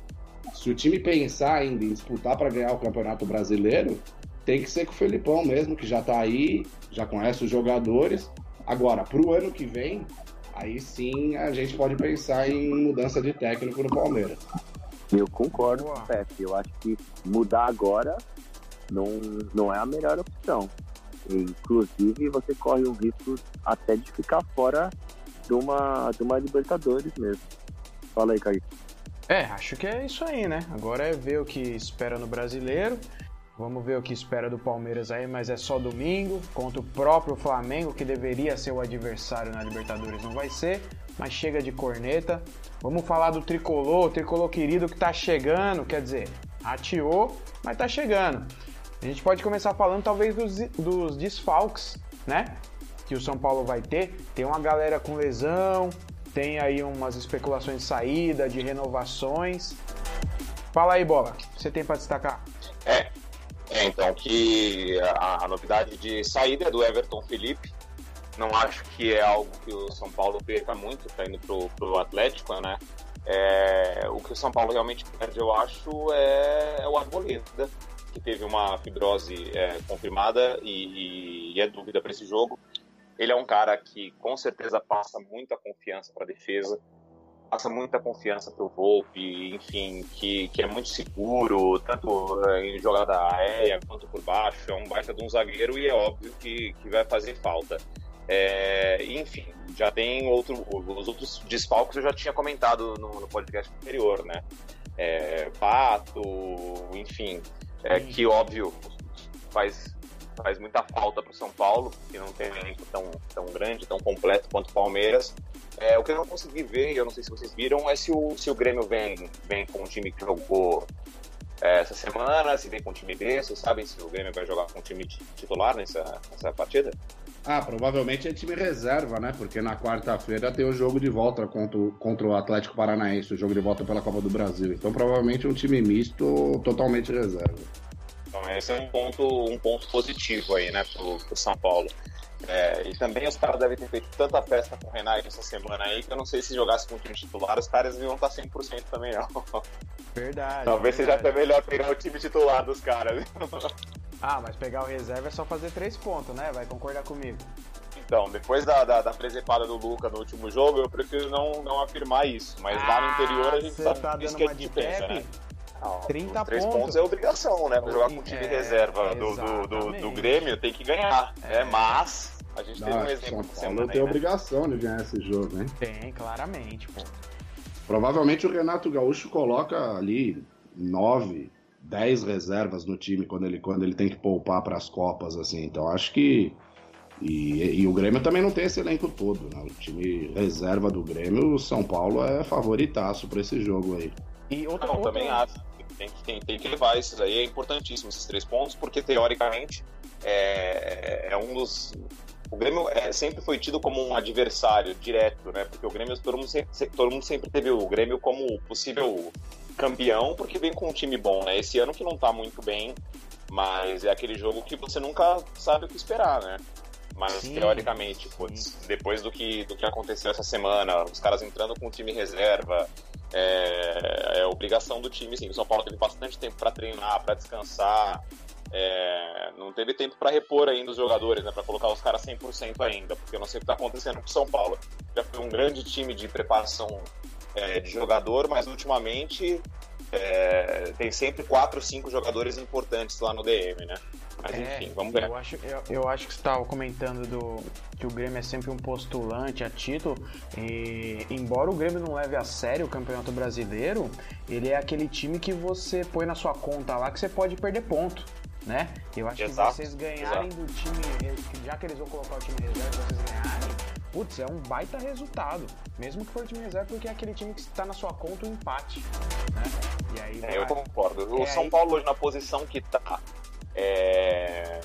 se o time pensar ainda em disputar para ganhar o Campeonato Brasileiro, tem que ser com o Felipão mesmo, que já tá aí, já conhece os jogadores. Agora, para o ano que vem, aí sim a gente pode pensar em mudança de técnico no Palmeiras. Eu concordo Pepe. Eu acho que mudar agora não, não é a melhor opção. Inclusive, você corre o risco até de ficar fora de uma, de uma Libertadores mesmo. Fala aí, Kaique. É, acho que é isso aí, né? Agora é ver o que espera no brasileiro. Vamos ver o que espera do Palmeiras aí, mas é só domingo contra o próprio Flamengo, que deveria ser o adversário na Libertadores, não vai ser, mas chega de corneta. Vamos falar do tricolor, o tricolor querido que tá chegando, quer dizer, atiou, mas tá chegando. A gente pode começar falando talvez dos, dos desfalques, né? Que o São Paulo vai ter. Tem uma galera com lesão, tem aí umas especulações de saída, de renovações. Fala aí, Bola, o que você tem para destacar? É, é, então, que a, a, novidade de saída é do Everton Felipe. Não acho que é algo que o São Paulo perca muito, tá indo pro, pro Atlético, né? É, o que o São Paulo realmente perde, eu acho, é, é o Arboleda, que teve uma fibrose é, confirmada e, e, é dúvida para esse jogo. Ele é um cara que com certeza passa muita confiança para a defesa passa muita confiança pro Volpe, enfim, que, que é muito seguro, tanto eh, em jogada aérea quanto por baixo, é um baita de um zagueiro e é óbvio que, que vai fazer falta. É, enfim, já tem outro, os outros desfalques eu já tinha comentado no, no podcast anterior, né? É, Pato, enfim, é, que óbvio faz, faz muita falta para o São Paulo, que não tem um elenco tão, tão grande, tão completo quanto o Palmeiras. É, o que eu não consegui ver, eu não sei se vocês viram, é se o, se o Grêmio vem, vem com o time que jogou é, essa semana, se vem com um time B, vocês sabem se o Grêmio vai jogar com um time titular nessa, nessa partida? Ah, provavelmente é time reserva, né? Porque na quarta-feira tem o jogo de volta contra, o, contra o Atlético Paranaense, o jogo de volta pela Copa do Brasil. Então provavelmente é um time misto totalmente reserva. Então esse é um ponto, um ponto positivo aí, né, pro, pro São Paulo. É, e também os caras devem ter feito tanta festa com o Renato essa semana aí que eu não sei se jogasse com o time titular, os caras iam estar 100% também não. Verdade. Talvez verdade. seja até melhor pegar o time titular dos caras. Ah, mas pegar o reserva é só fazer três pontos, né? Vai concordar comigo. Então, depois da, da, da presepada do Luca no último jogo, eu prefiro não, não afirmar isso. Mas ah, lá no interior a gente sabe tá isso que a gente pensa, né? Não, 30 três pontos. pontos é obrigação, né? Pra jogar com o time é, reserva do, do, do, do, Grêmio tem que ganhar. É. Né? Mas a gente teve um exemplo São Paulo tem né? obrigação de ganhar esse jogo, hein? Tem, claramente, pô. Provavelmente o Renato Gaúcho coloca ali nove, dez reservas no time quando ele, quando ele tem que poupar para as Copas, assim. Então acho que. E, e, o Grêmio também não tem esse elenco todo, né? O time reserva do Grêmio, o São Paulo é favoritaço para esse jogo aí. E outra, não, outra... também acho. Tem que, tem, tem que levar esses aí, é importantíssimo esses três pontos, porque teoricamente é, é um dos o Grêmio é, sempre foi tido como um adversário direto, né? Porque o Grêmio, todo mundo, sempre, todo mundo sempre teve o Grêmio como possível campeão, porque vem com um time bom, né? Esse ano que não tá muito bem, mas é aquele jogo que você nunca sabe o que esperar, né? Mas sim, teoricamente, putz, depois do que, do que aconteceu essa semana, os caras entrando com o time reserva, é, é obrigação do time, sim. O São Paulo teve bastante tempo para treinar, para descansar. É, não teve tempo para repor ainda os jogadores, né, para colocar os caras 100% ainda, porque eu não sei o que está acontecendo com o São Paulo. Já foi um grande time de preparação é, de jogador, mas ultimamente é, tem sempre quatro, cinco jogadores importantes lá no DM, né? Mas é, enfim, vamos ver. Eu acho, eu, eu acho que você estava comentando do, que o Grêmio é sempre um postulante a título. E, embora o Grêmio não leve a sério o Campeonato Brasileiro, ele é aquele time que você põe na sua conta lá que você pode perder ponto né? Eu acho exato, que vocês ganharem exato. do time, já que eles vão colocar o time reserva, vocês ganharem, putz, é um baita resultado. Mesmo que for o time reserva, porque é aquele time que está na sua conta um empate, né? E aí, é, eu concordo. O é São aí... Paulo hoje na posição que tá é,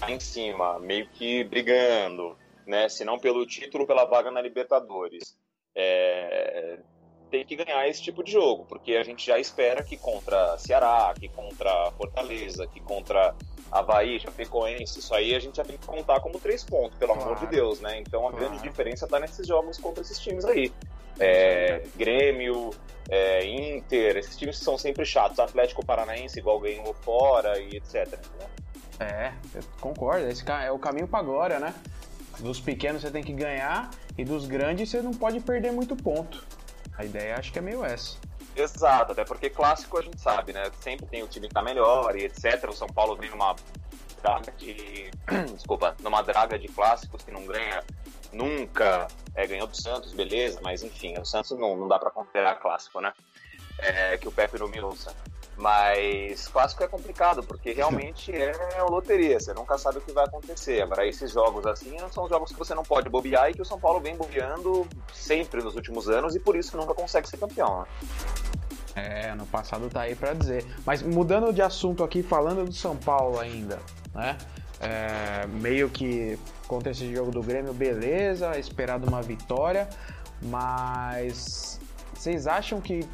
lá em cima, meio que brigando, né? Se não pelo título, pela vaga na Libertadores. É, tem que ganhar esse tipo de jogo, porque a gente já espera que contra Ceará, que contra Fortaleza, que contra Havaí, Chapecoense, isso aí a gente já tem que contar como três pontos, pelo claro. amor de Deus, né? Então a claro. grande diferença tá nesses jogos contra esses times aí. É, Grêmio, é, Inter, esses times que são sempre chatos, Atlético Paranaense igual ganhou fora e etc. É, eu concordo, esse é o caminho para agora, né? Dos pequenos você tem que ganhar e dos grandes você não pode perder muito ponto. A ideia acho que é meio essa. Exato, até porque clássico a gente sabe, né? Sempre tem o time que tá melhor e etc. O São Paulo vem numa draga de. Desculpa, numa draga de clássicos que não ganha nunca. É, ganhou do Santos, beleza, mas enfim, o Santos não, não dá para considerar clássico, né? É, que o Pepe não me. Mas clássico é complicado, porque realmente é loteria, você nunca sabe o que vai acontecer. Agora, esses jogos assim são jogos que você não pode bobear e que o São Paulo vem bobeando sempre nos últimos anos e por isso nunca consegue ser campeão. Né? É, no passado tá aí para dizer. Mas mudando de assunto aqui, falando do São Paulo ainda, né? É, meio que contra esse jogo do Grêmio, beleza, esperado uma vitória, mas vocês acham que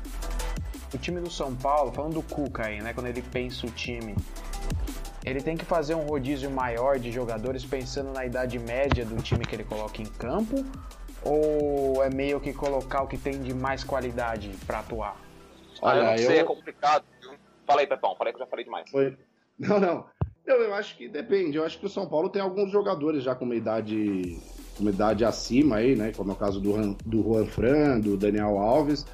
o time do São Paulo, falando do Cuca aí, né? Quando ele pensa o time, ele tem que fazer um rodízio maior de jogadores pensando na idade média do time que ele coloca em campo? Ou é meio que colocar o que tem de mais qualidade para atuar? Olha, ah, eu não sei, eu... é complicado. Fala aí, Pepão, falei que eu já falei demais. Foi. Não, não. Eu, eu acho que depende. Eu acho que o São Paulo tem alguns jogadores já com uma idade, com uma idade acima aí, né? Como é o caso do, do Juan Fran, do Daniel Alves.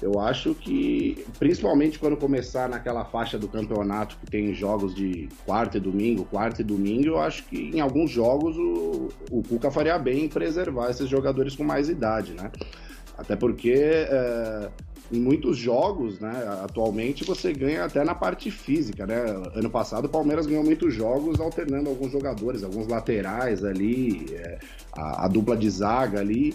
Eu acho que, principalmente quando começar naquela faixa do campeonato que tem jogos de quarta e domingo, quarta e domingo, eu acho que em alguns jogos o, o Cuca faria bem em preservar esses jogadores com mais idade, né? Até porque é, em muitos jogos, né, atualmente você ganha até na parte física, né? Ano passado o Palmeiras ganhou muitos jogos alternando alguns jogadores, alguns laterais ali, é, a, a dupla de zaga ali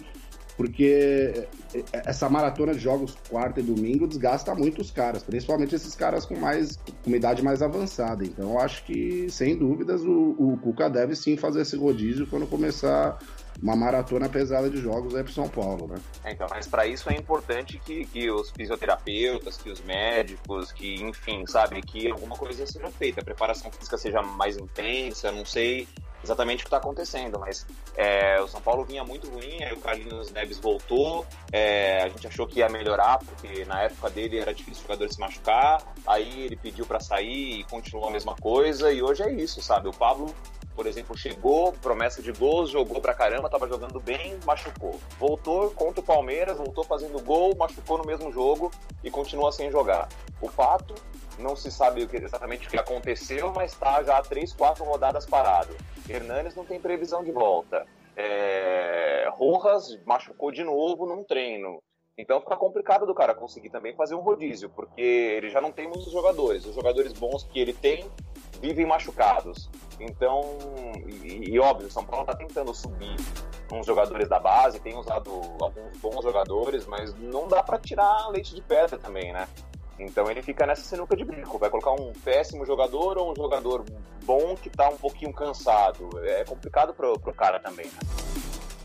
porque essa maratona de jogos quarta e domingo desgasta muito os caras, principalmente esses caras com mais com uma idade mais avançada. Então acho que, sem dúvidas, o, o Cuca deve sim fazer esse rodízio quando começar uma maratona pesada de jogos aí pro São Paulo, né? É, então, mas para isso é importante que, que os fisioterapeutas, que os médicos, que, enfim, sabe, que alguma coisa seja feita, a preparação física seja mais intensa, não sei exatamente o que está acontecendo, mas é, o São Paulo vinha muito ruim, aí o Carlinhos Neves voltou, é, a gente achou que ia melhorar, porque na época dele era difícil o jogador se machucar, aí ele pediu para sair e continuou a mesma coisa, e hoje é isso, sabe? O Pablo por exemplo, chegou, promessa de gols, jogou pra caramba, tava jogando bem, machucou. Voltou contra o Palmeiras, voltou fazendo gol, machucou no mesmo jogo e continua sem jogar. O Pato, não se sabe exatamente o que aconteceu, mas está já três, quatro rodadas parado. Hernanes não tem previsão de volta. É... Rojas machucou de novo num treino. Então fica complicado do cara conseguir também fazer um rodízio, porque ele já não tem muitos jogadores. Os jogadores bons que ele tem vivem machucados. Então, e, e óbvio, o São Paulo está tentando subir uns jogadores da base, tem usado alguns bons jogadores, mas não dá para tirar leite de pedra também, né? Então ele fica nessa sinuca de bico. Vai colocar um péssimo jogador ou um jogador bom que tá um pouquinho cansado. É complicado pro, pro cara também, né?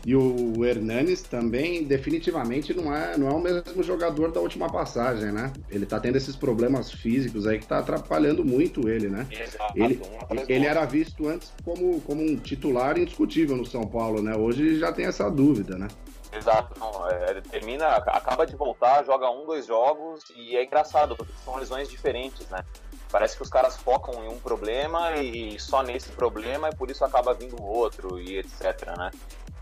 E o Hernanes também, definitivamente, não é, não é o mesmo jogador da última passagem, né? Ele tá tendo esses problemas físicos aí que tá atrapalhando muito ele, né? Exato, ele, ele era visto antes como, como um titular indiscutível no São Paulo, né? Hoje já tem essa dúvida, né? Exato, não, é, termina, acaba de voltar, joga um, dois jogos e é engraçado, porque são lesões diferentes, né? Parece que os caras focam em um problema e só nesse problema e por isso acaba vindo outro e etc, né?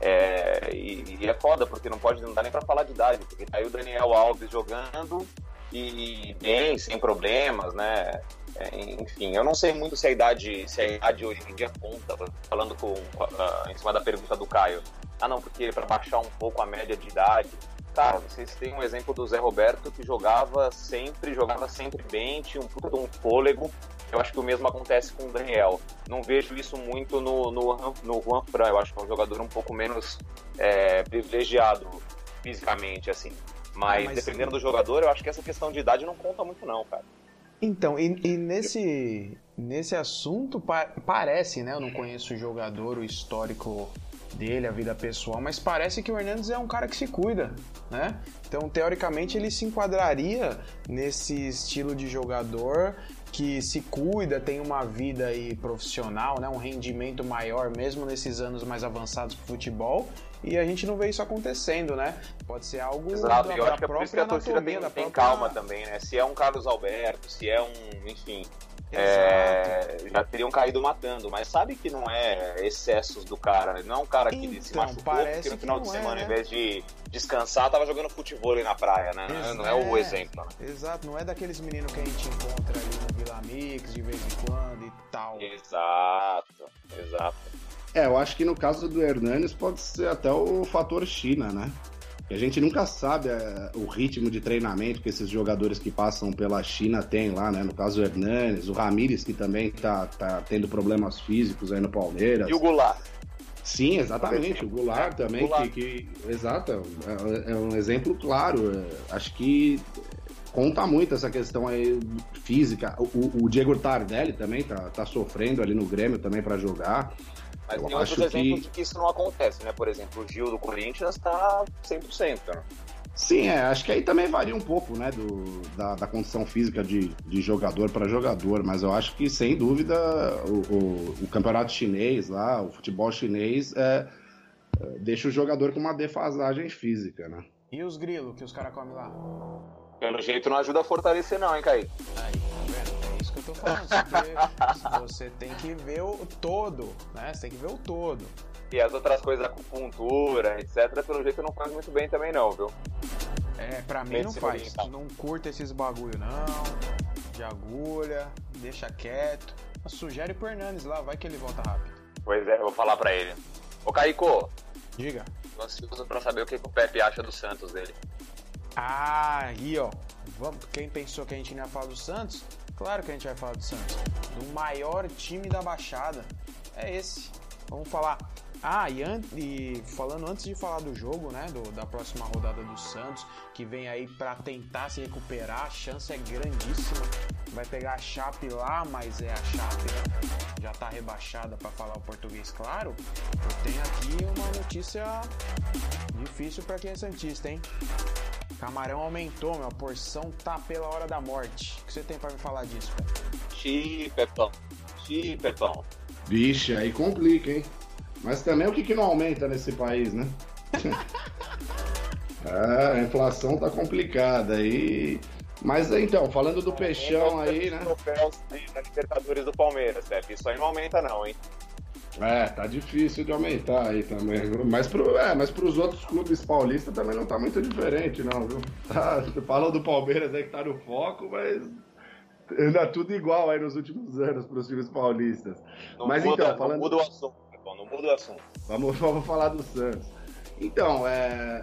É, e, e, é foda, porque não pode, não dá nem pra falar de idade, porque tá aí o Daniel Alves jogando e bem, sem problemas, né? É, enfim, eu não sei muito se a idade, se a idade hoje em dia conta, falando com, uh, em cima da pergunta do Caio. Ah, não, porque para baixar um pouco a média de idade. Cara, vocês têm um exemplo do Zé Roberto que jogava sempre, jogava sempre bem, tinha um puta de um fôlego. Eu acho que o mesmo acontece com o Daniel. Não vejo isso muito no, no, no Juan Fran. Eu acho que é um jogador um pouco menos é, privilegiado fisicamente, assim. Mas, mas dependendo do jogador, eu acho que essa questão de idade não conta muito, não, cara. Então, e, e nesse, nesse assunto, pa parece, né? Eu não conheço o jogador, o histórico dele, a vida pessoal, mas parece que o Hernandes é um cara que se cuida, né? Então, teoricamente, ele se enquadraria nesse estilo de jogador que se cuida, tem uma vida aí profissional, né? Um rendimento maior, mesmo nesses anos mais avançados pro futebol. E a gente não vê isso acontecendo, né? Pode ser algo Exato, da, eu da acho que é por isso que a torcida tem, da tem própria- calma também, né? Se é um Carlos Alberto, se é um, enfim, é, já teriam caído matando, mas sabe que não é excessos do cara, né? Não é um cara que se Então, machucou parece porque no final de é, semana, né? em vez de descansar, tava jogando futebol na praia, né? Não é- Não é o É, exemplo, né? Exato, não é daqueles meninos que a gente encontra ali no Vila Mix de vez em quando e tal. Exato, exato. É, eu acho que no caso do Hernanes pode ser até o fator China, né? A gente nunca sabe é, o ritmo de treinamento que esses jogadores que passam pela China têm lá, né? No caso do Hernanes, o Ramires, que também tá, tá tendo problemas físicos aí no Palmeiras. E o Goulart? Sim, exatamente. O Goulart também, Goulart. Que, que. Exato, é, é um exemplo claro. É, acho que conta muito essa questão aí física. O, o Diego Tardelli também tá, tá sofrendo ali no Grêmio também para jogar. Mas Eu tem outros acho exemplos que- de que isso não acontece, né? Por exemplo, o Gil do Corinthians tá 100%, né? Sim, é, acho que aí também varia um pouco, né, do, da, da condição física de, de jogador para jogador, mas eu acho que, sem dúvida, o, o, o campeonato chinês lá, o futebol chinês, é, é, deixa o jogador com uma defasagem física, né? E os grilos que os caras comem lá? Pelo jeito não ajuda a fortalecer não, hein, Kaique? Aí, tá vendo? Que eu tô falando. Você, você tem que ver o todo, né? Você tem que ver o todo. E as outras coisas, acupuntura, etc., pelo jeito não faz muito bem também não, viu? É, pra mim não Medicina faz. oriental. Não curta esses bagulho, não. De agulha, deixa quieto. Mas Sugere pro Hernanes lá, vai que ele volta rápido. Pois é, eu vou falar pra ele. Ô, Kaico, Diga. tô ansioso pra saber o que, que o Pepe acha do Santos dele. Ah, aí ó. Vamos, quem pensou que a gente não ia falar do Santos? Claro que a gente vai falar do Santos. Do maior time da Baixada. É esse. Vamos falar. Ah, e, an- e falando antes de falar do jogo, né? do- da próxima rodada do Santos, que vem aí pra tentar se recuperar, a chance é grandíssima. Vai pegar a Chape lá, mas é a Chape, né? Já tá rebaixada pra falar o português, claro. Eu tenho aqui uma notícia difícil pra quem é Santista, hein? Camarão aumentou, meu. A porção tá pela hora da morte. O que você tem pra me falar disso, cara? Xi, Pepão. Xi, Pepão. Vixe, aí complica, hein? Mas também o que, que não aumenta nesse país, né? Ah, a inflação tá complicada aí. Mas então, falando do peixão aí, né? Troféus na Libertadores do Palmeiras, Pepe. Isso aí não aumenta não, hein? É, tá difícil de aumentar aí também. Mas, pro, é, mas pros outros clubes paulistas também não tá muito diferente, não, viu? Tá, falam do Palmeiras aí que tá no foco, mas ainda tudo igual aí nos últimos anos pros times paulistas. Não Mas muda, então, não falando- muda o assunto. Não muda o assunto. Vamos, vamos falar do Santos. Então, é,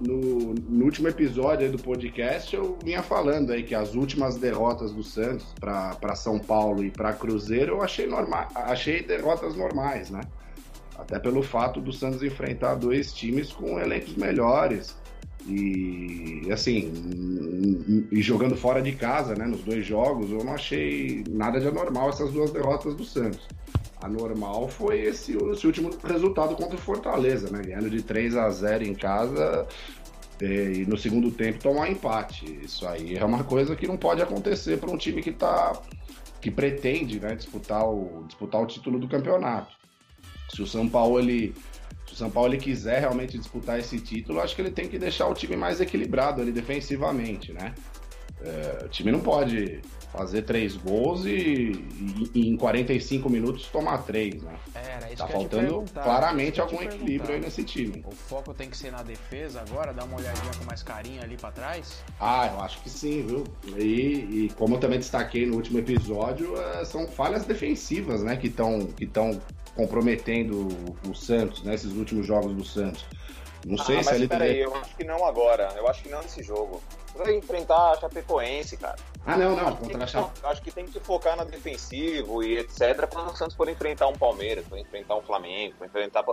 no, no último episódio do podcast, eu vinha falando aí que as últimas derrotas do Santos para São Paulo e para Cruzeiro eu achei, norma, achei derrotas normais, né? Até pelo fato do Santos enfrentar dois times com elencos melhores. E assim, e jogando fora de casa, né? Nos dois jogos, eu não achei nada de anormal essas duas derrotas do Santos. A normal foi esse, esse último resultado contra o Fortaleza, né? Ganhando de 3 a 0 em casa eh, e no segundo tempo tomar empate. Isso aí é uma coisa que não pode acontecer para um time que tá que pretende, né, disputar o disputar o título do campeonato. Se o São Paulo ele se o São Paulo ele quiser realmente disputar esse título, acho que ele tem que deixar o time mais equilibrado ali defensivamente, né? É, o time não pode fazer três gols e, e- e em 45 minutos tomar três, né? Era isso Tá faltando claramente algum equilíbrio aí nesse time. O foco tem que ser na defesa agora? Dar uma olhadinha com mais carinho ali pra trás? Ah, eu acho que sim, viu? E, e como eu também destaquei no último episódio, eh, são falhas defensivas, né, que estão que estão comprometendo o, o Santos, né, esses últimos jogos do Santos. Não sei ah, se mas ele peraí, teria... eu acho que não agora. Eu acho que não nesse jogo. Vai enfrentar a Chapecoense, cara. Ah, não, não, Acho que contra a tem que- Chape... Acho que tem que focar na defensivo e etc. Quando o Santos for enfrentar um Palmeiras, for enfrentar um Flamengo, for enfrentar.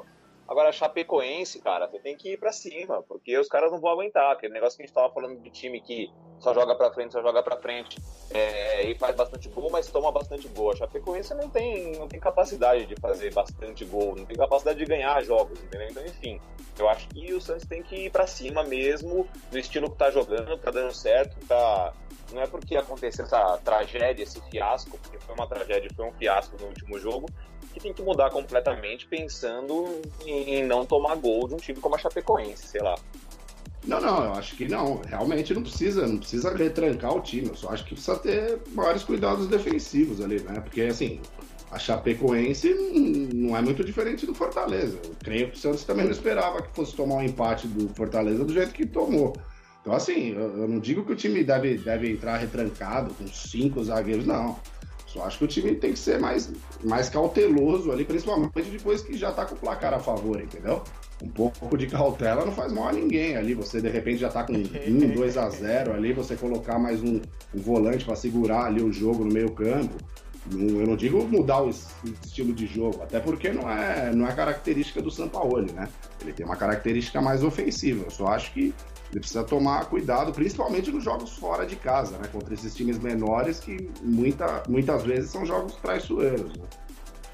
Agora, a Chapecoense, cara, você tem que ir pra cima, porque os caras não vão aguentar. Aquele negócio que a gente tava falando de time que só joga pra frente, só joga pra frente é, e faz bastante gol, mas toma bastante gol. A Chapecoense não tem, não tem capacidade de fazer bastante gol, não tem capacidade de ganhar jogos, entendeu? Então, enfim, eu acho que o Santos tem que ir pra cima mesmo, no estilo que tá jogando, tá dando certo, tá. Não é porque aconteceu essa tragédia, esse fiasco, porque foi uma tragédia, foi um fiasco no último jogo, que tem que mudar completamente pensando em, não tomar gol de um time como a Chapecoense, sei lá. Não, não, eu acho que não. Realmente não precisa, não precisa retrancar o time. Eu só acho que precisa ter maiores cuidados defensivos ali, né? Porque assim, a Chapecoense não é muito diferente do Fortaleza. Eu creio que o Santos também não esperava que fosse tomar um empate do Fortaleza do jeito que tomou. Então, assim, eu não digo que o time deve, deve entrar retrancado com cinco zagueiros, não. Só acho que o time tem que ser mais, mais cauteloso ali, principalmente depois que já tá com o placar a favor, entendeu? Um pouco de cautela não faz mal a ninguém ali. Você de repente já tá com 1, 2 a 0 ali, você colocar mais um, um volante para segurar ali o jogo no meio campo. Eu não digo mudar o estilo de jogo, até porque não é, não é característica do Sampaoli, né? Ele tem uma característica mais ofensiva. Eu só acho que ele precisa tomar cuidado, principalmente nos jogos fora de casa, né? Contra esses times menores que muita, muitas vezes são jogos traiçoeiros. Né?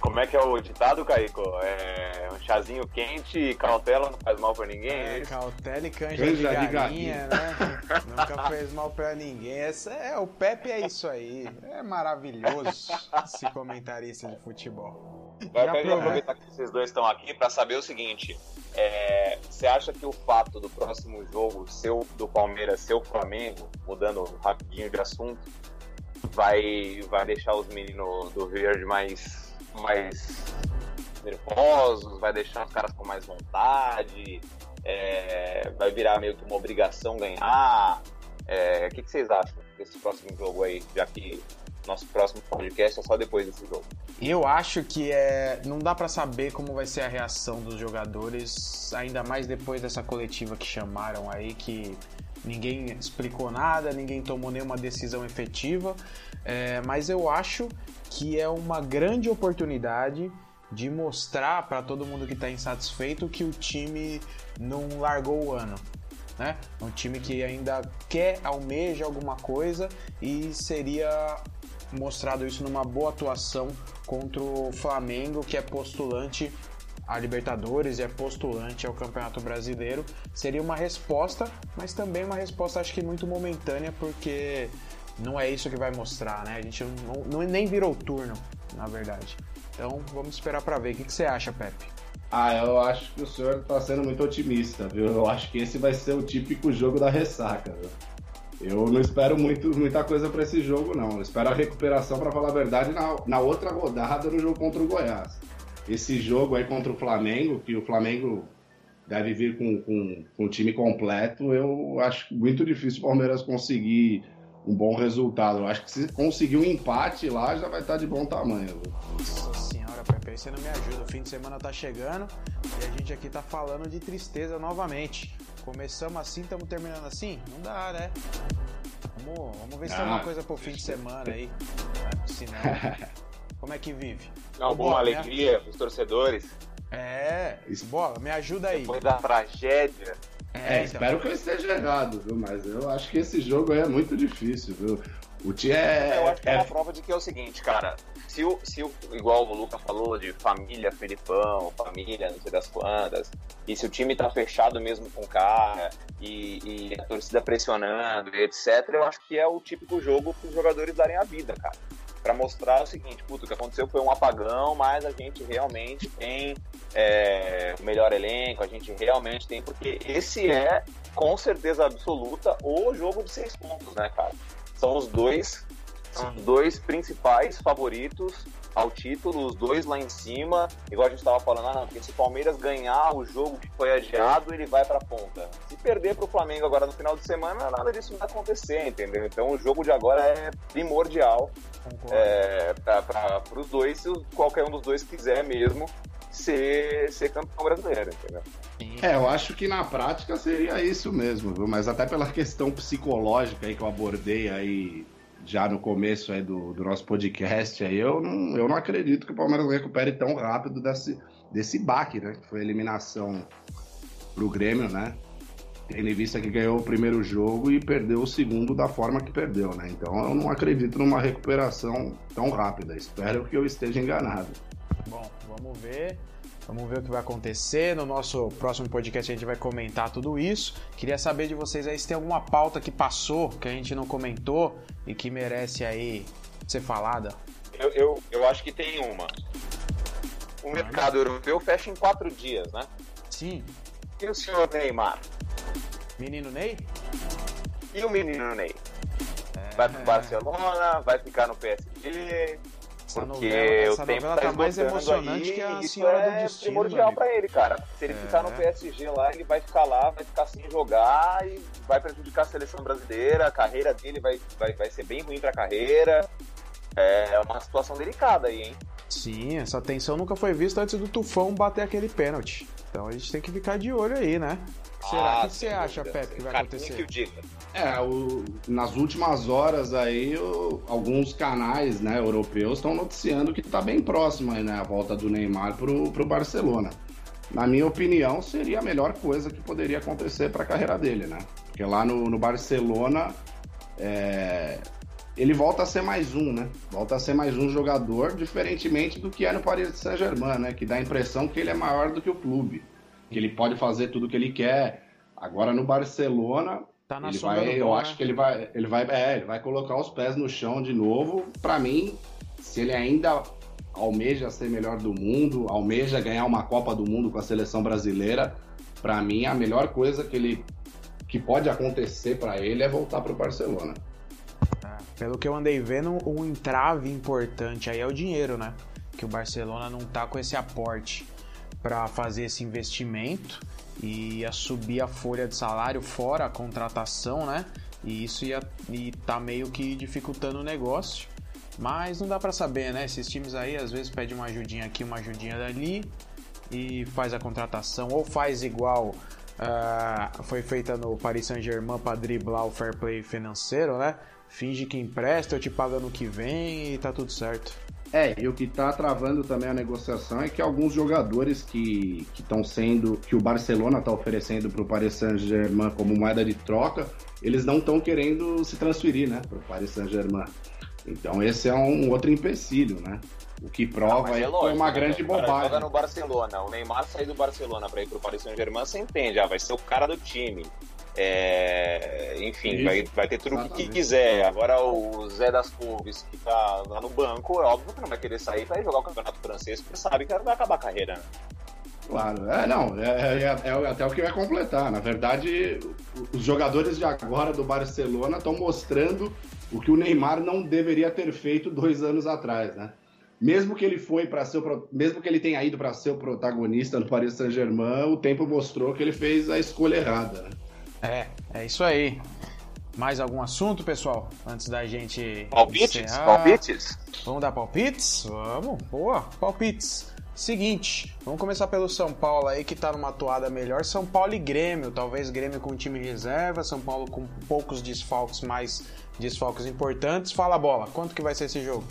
Como é que é o ditado, Caico? É um chazinho quente e cautela não faz mal pra ninguém? É, É, cautela e canja, Canja de de galinha, galinha. né? Nunca fez mal pra ninguém. Essa é, o Pepe é isso aí. É maravilhoso esse comentarista de futebol. Já pegar prova- aproveitar que vocês dois estão aqui pra saber o seguinte: é, você acha que o fato do próximo jogo ser o do Palmeiras ser o Flamengo, mudando rapidinho de assunto, vai, vai deixar os meninos do Verde mais, mais nervosos, vai deixar os caras com mais vontade, é, vai virar meio que uma obrigação ganhar? É, O que, que vocês acham desse próximo jogo aí, já que nosso próximo podcast é só depois desse jogo? Eu acho que é, não dá pra saber como vai ser a reação dos jogadores, ainda mais depois dessa coletiva que chamaram aí, que ninguém explicou nada, ninguém tomou nenhuma decisão efetiva. É, mas eu acho que é uma grande oportunidade de mostrar para todo mundo que está insatisfeito que o time não largou o ano. Né? Um time que ainda quer, almeja alguma coisa e seria mostrado isso numa boa atuação contra o Flamengo, que é postulante a Libertadores e é postulante ao Campeonato Brasileiro. Seria uma resposta, mas também uma resposta acho que muito momentânea, porque não é isso que vai mostrar, né? A gente não, não- nem virou turno, na verdade. Então vamos esperar para ver. O que, que você acha, Pepe? Ah, eu acho que o senhor tá sendo muito otimista, viu? Eu acho que esse vai ser o típico jogo da ressaca, viu? Eu não espero muito, muita coisa pra esse jogo, não. Eu espero a recuperação, pra falar a verdade, na, na outra rodada no jogo contra o Goiás. Esse jogo aí contra o Flamengo, que o Flamengo deve vir com, com, com o time completo, eu acho muito difícil o Palmeiras conseguir um bom resultado. Eu acho que se conseguir um empate lá, já vai estar de bom tamanho. Nossa senhora, Pepe, aí você não me ajuda. O fim de semana tá chegando e a gente aqui tá falando de tristeza novamente. Começamos assim, estamos terminando assim? Não dá, né? Vamos, vamos ver se tem Ah, alguma coisa pro fim de semana aí. Né? Senão, como é que vive? Alguma Bola, me- alegria pros torcedores? É, bola, me ajuda aí. Depois da tragédia. É, então. espero que eu esteja errado, viu? Mas eu acho que esse jogo aí é muito difícil, viu? O time é. eu acho que é, é- uma prova de que é o seguinte, cara. Se o, se o, igual o Luca falou, de família Felipão, família não sei das quantas, e se o time tá fechado mesmo com o cara, e, e a torcida pressionando, e etc., eu acho que é o típico jogo para os jogadores darem a vida, cara. Pra mostrar o seguinte, puto, o que aconteceu foi um apagão, mas a gente realmente tem é, o melhor elenco, a gente realmente tem, porque esse é, com certeza absoluta, o jogo de seis pontos, né, cara? São os dois, são dois principais favoritos ao título, os dois lá em cima, igual a gente tava falando, ah, não, porque se o Palmeiras ganhar o jogo que foi adiado, ele vai pra ponta. Se perder pro Flamengo agora no final de semana, nada disso vai acontecer, entendeu? Então o jogo de agora é primordial. É, para os dois, se qualquer um dos dois quiser mesmo ser, ser campeão brasileiro, entendeu? É, eu acho que na prática seria isso mesmo, viu? Mas até pela questão psicológica aí que eu abordei aí já no começo aí do, do nosso podcast, aí, eu, não, eu não acredito que o Palmeiras recupere tão rápido desse, desse baque, né? Que foi a eliminação pro Grêmio, né? Tendo em vista que ganhou o primeiro jogo e perdeu o segundo da forma que perdeu, né? Então eu não acredito numa recuperação tão rápida. Espero que eu esteja enganado. Bom, vamos ver. Vamos ver o que vai acontecer. No nosso próximo podcast a gente vai comentar tudo isso. Queria saber de vocês aí se tem alguma pauta que passou, que a gente não comentou e que merece aí ser falada. Eu, eu, eu acho que tem uma. O mercado europeu fecha em quatro dias, né? Sim. E o senhor Neymar? Menino Ney? E o menino Ney? Vai pro Barcelona, vai ficar no PSG, Essa porque novela, essa o tempo tá, tá mais emocionante aí, que a Senhora isso do é Destino, primordial pra ele, cara. Se ele É. ficar no PSG lá, ele vai ficar lá, vai ficar sem jogar e vai prejudicar a seleção brasileira, a carreira dele vai, vai, vai ser bem ruim pra carreira. É uma situação delicada aí, hein? Sim, essa tensão nunca foi vista antes do Tufão bater aquele pênalti. Então a gente tem que ficar de olho aí, né? Será? Ah, o que você acha. Pepe, que vai acontecer? que o diga. É, o- nas últimas horas aí, o- alguns canais né, europeus estão noticiando que está bem próximo aí, né, a volta do Neymar pro, pro Barcelona. Na minha opinião, seria a melhor coisa que poderia acontecer para a carreira dele, né? Porque lá no, no Barcelona, é, ele volta a ser mais um, né? Volta a ser mais um jogador, diferentemente do que é no Paris Saint-Germain, né? Que dá a impressão que ele é maior do que o clube, que ele pode fazer tudo o que ele quer. Agora no Barcelona, Tá ele vai, eu acho né? que ele vai, ele vai, é, ele vai colocar os pés no chão de novo. Pra mim, se ele ainda almeja ser melhor do mundo, almeja ganhar uma Copa do Mundo com a seleção brasileira, pra mim a melhor coisa que ele que pode acontecer pra ele é voltar pro Barcelona. Pelo que eu andei vendo, um entrave importante aí é o dinheiro, né? Que o Barcelona não tá com esse aporte para fazer esse investimento e ia subir a folha de salário fora a contratação, né? E isso ia e tá meio que dificultando o negócio. Mas não dá para saber, né? Esses times aí às vezes pedem uma ajudinha aqui, uma ajudinha dali e faz a contratação ou faz igual ah, foi feita no Paris Saint-Germain para driblar o fair play financeiro, né? Finge que empresta, eu te pago ano que vem e tá tudo certo. É, e o que tá travando também a negociação é que alguns jogadores que estão sendo, que o Barcelona tá oferecendo pro Paris Saint-Germain como moeda de troca, eles não estão querendo se transferir, né, pro Paris Saint-Germain. Então esse é um outro empecilho, né? O que prova aí é que lógico, foi uma né? grande O bobagem. joga no Barcelona, o Neymar sair do Barcelona pra ir pro Paris Saint-Germain, você entende, ah, vai ser o cara do time. É, enfim, Isso, vai, vai ter tudo o que exatamente. quiser. Agora o Zé das Couves, que tá lá no banco, é óbvio que não vai querer sair ir jogar o campeonato francês, porque sabe que vai acabar a carreira. né? Claro, é, não, é, é- é até o que vai completar. Na verdade, os jogadores de agora do Barcelona estão mostrando o que o Neymar não deveria ter feito dois anos atrás, né? Mesmo que ele foi para ser, mesmo que ele tenha ido para ser o protagonista no Paris Saint-Germain, o tempo mostrou que ele fez a escolha errada. Né? É, é isso aí. Mais algum assunto, pessoal? Antes da gente Palpites? encerrar? Palpites? Vamos dar palpites? Vamos, boa, palpites. Seguinte, vamos começar pelo São Paulo aí que tá numa toada melhor. São Paulo e Grêmio, talvez Grêmio com time reserva, São Paulo com poucos desfalques, mais desfalques importantes. Fala a bola, quanto que vai ser esse jogo?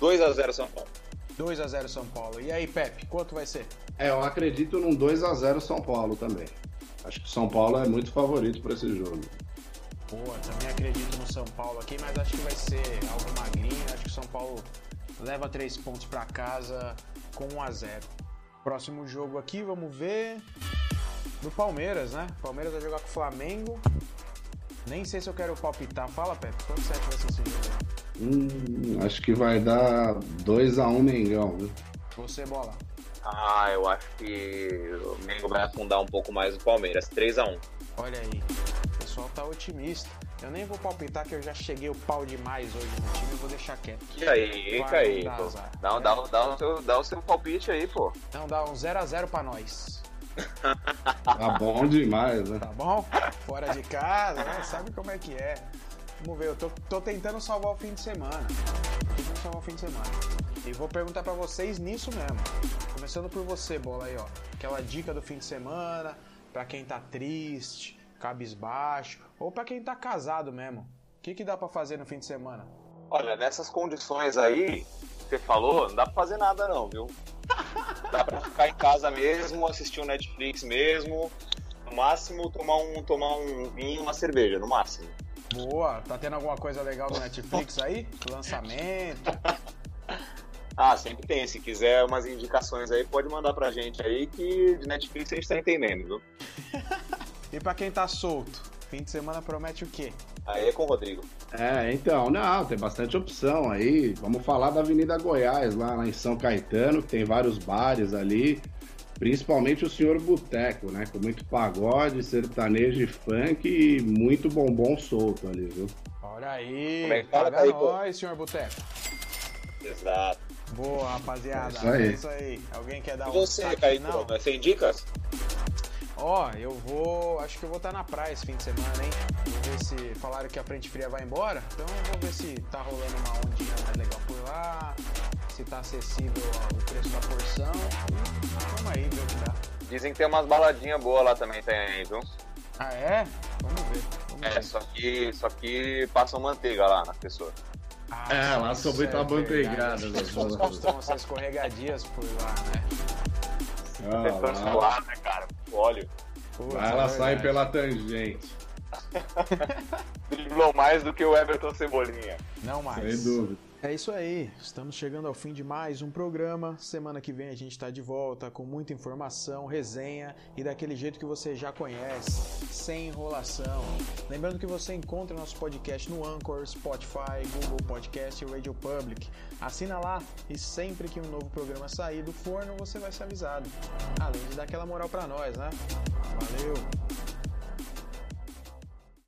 2x0 São Paulo. 2 a 0 São Paulo. E aí, Pepe, quanto vai ser? É, eu acredito num 2 a 0 São Paulo também. Acho que o São Paulo é muito favorito para esse jogo. Boa, também acredito no São Paulo aqui, mas acho que vai ser algo magrinho. Acho que o São Paulo leva três pontos para casa com 1 a 0. Próximo jogo aqui, vamos ver. Do Palmeiras, né? Palmeiras vai jogar com o Flamengo. Nem sei se eu quero palpitar. Fala, Pepe, quanto você acha que vai ser esse jogo? Hum, acho que vai dar 2 a 1 Mengão, viu? Você, bola. Ah, eu acho que o Mengo vai afundar um pouco mais o Palmeiras. 3x1. Olha aí, o pessoal tá otimista. Eu nem vou palpitar que eu já cheguei o pau demais hoje no time e vou deixar quieto. E aí, Vai, fica aí, dá pô. azar. Dá, dá, dá, o seu, dá o seu palpite aí, pô. Então dá um 0x0 pra nós. Tá bom demais, né? Tá bom? Fora de casa, né? Sabe como é que é. Vamos ver, eu tô, tô tentando salvar o fim de semana. Tentando salvar o fim de semana. E vou perguntar pra vocês nisso mesmo. Começando por você, bola aí, ó. Aquela dica do fim de semana, pra quem tá triste, cabisbaixo, ou pra quem tá casado mesmo. O que, que dá pra fazer no fim de semana? Olha, nessas condições aí, você falou, não dá pra fazer nada não, viu? Dá pra ficar em casa mesmo, assistir um Netflix mesmo, no máximo tomar um, tomar um vinho, uma cerveja, no máximo. Boa, tá tendo alguma coisa legal no Netflix aí? Lançamento? Ah, sempre tem. Se quiser umas indicações aí, pode mandar pra gente aí que de Netflix a gente tá entendendo, viu? E pra quem tá solto, fim de semana promete o quê? Aí é com o Rodrigo. É, então, não, tem bastante opção aí. Vamos falar da Avenida Goiás, lá, lá em São Caetano, que tem vários bares ali. Principalmente o Senhor Boteco, né? Com muito pagode, sertanejo e funk e muito bombom solto ali, viu? Olha aí, Como é que fala, paga Caíco? nós, senhor Boteco. Exato. Boa, rapaziada. É isso aí. É isso aí. Alguém quer dar E um você, final? vai ser dicas? Ó, eu vou. Acho que eu vou estar na praia esse fim de semana, hein? Vou ver se. Falaram que a frente fria vai embora. Então eu vou ver se tá rolando uma ondinha mais legal por lá. Se tá acessível o preço da porção. Vamos aí ver o que dá. Dizem que tem umas baladinhas boas lá também, tem, viu? Ah, é? Vamos ver. Vamos É, ver. só que, só que passam manteiga lá nas pessoas. Ah, É, lá só isso muita é manteigada. As né? pessoas costumam ser escorregadias por lá, né? Ah, lá, lá, né, cara? Óleo. Putz, lá é ela sai verdade. pela tangente, Driblou mais do que o Everton Cebolinha. Não mais. sem dúvida. É isso aí, estamos chegando ao fim de mais um programa. Semana que vem a gente está de volta com muita informação, resenha e daquele jeito que você já conhece, sem enrolação. Lembrando que você encontra nosso podcast no Anchor, Spotify, Google Podcast e Radio Public. Assina lá e sempre que um novo programa sair do forno você vai ser avisado. Além de dar aquela moral para nós, né? Valeu!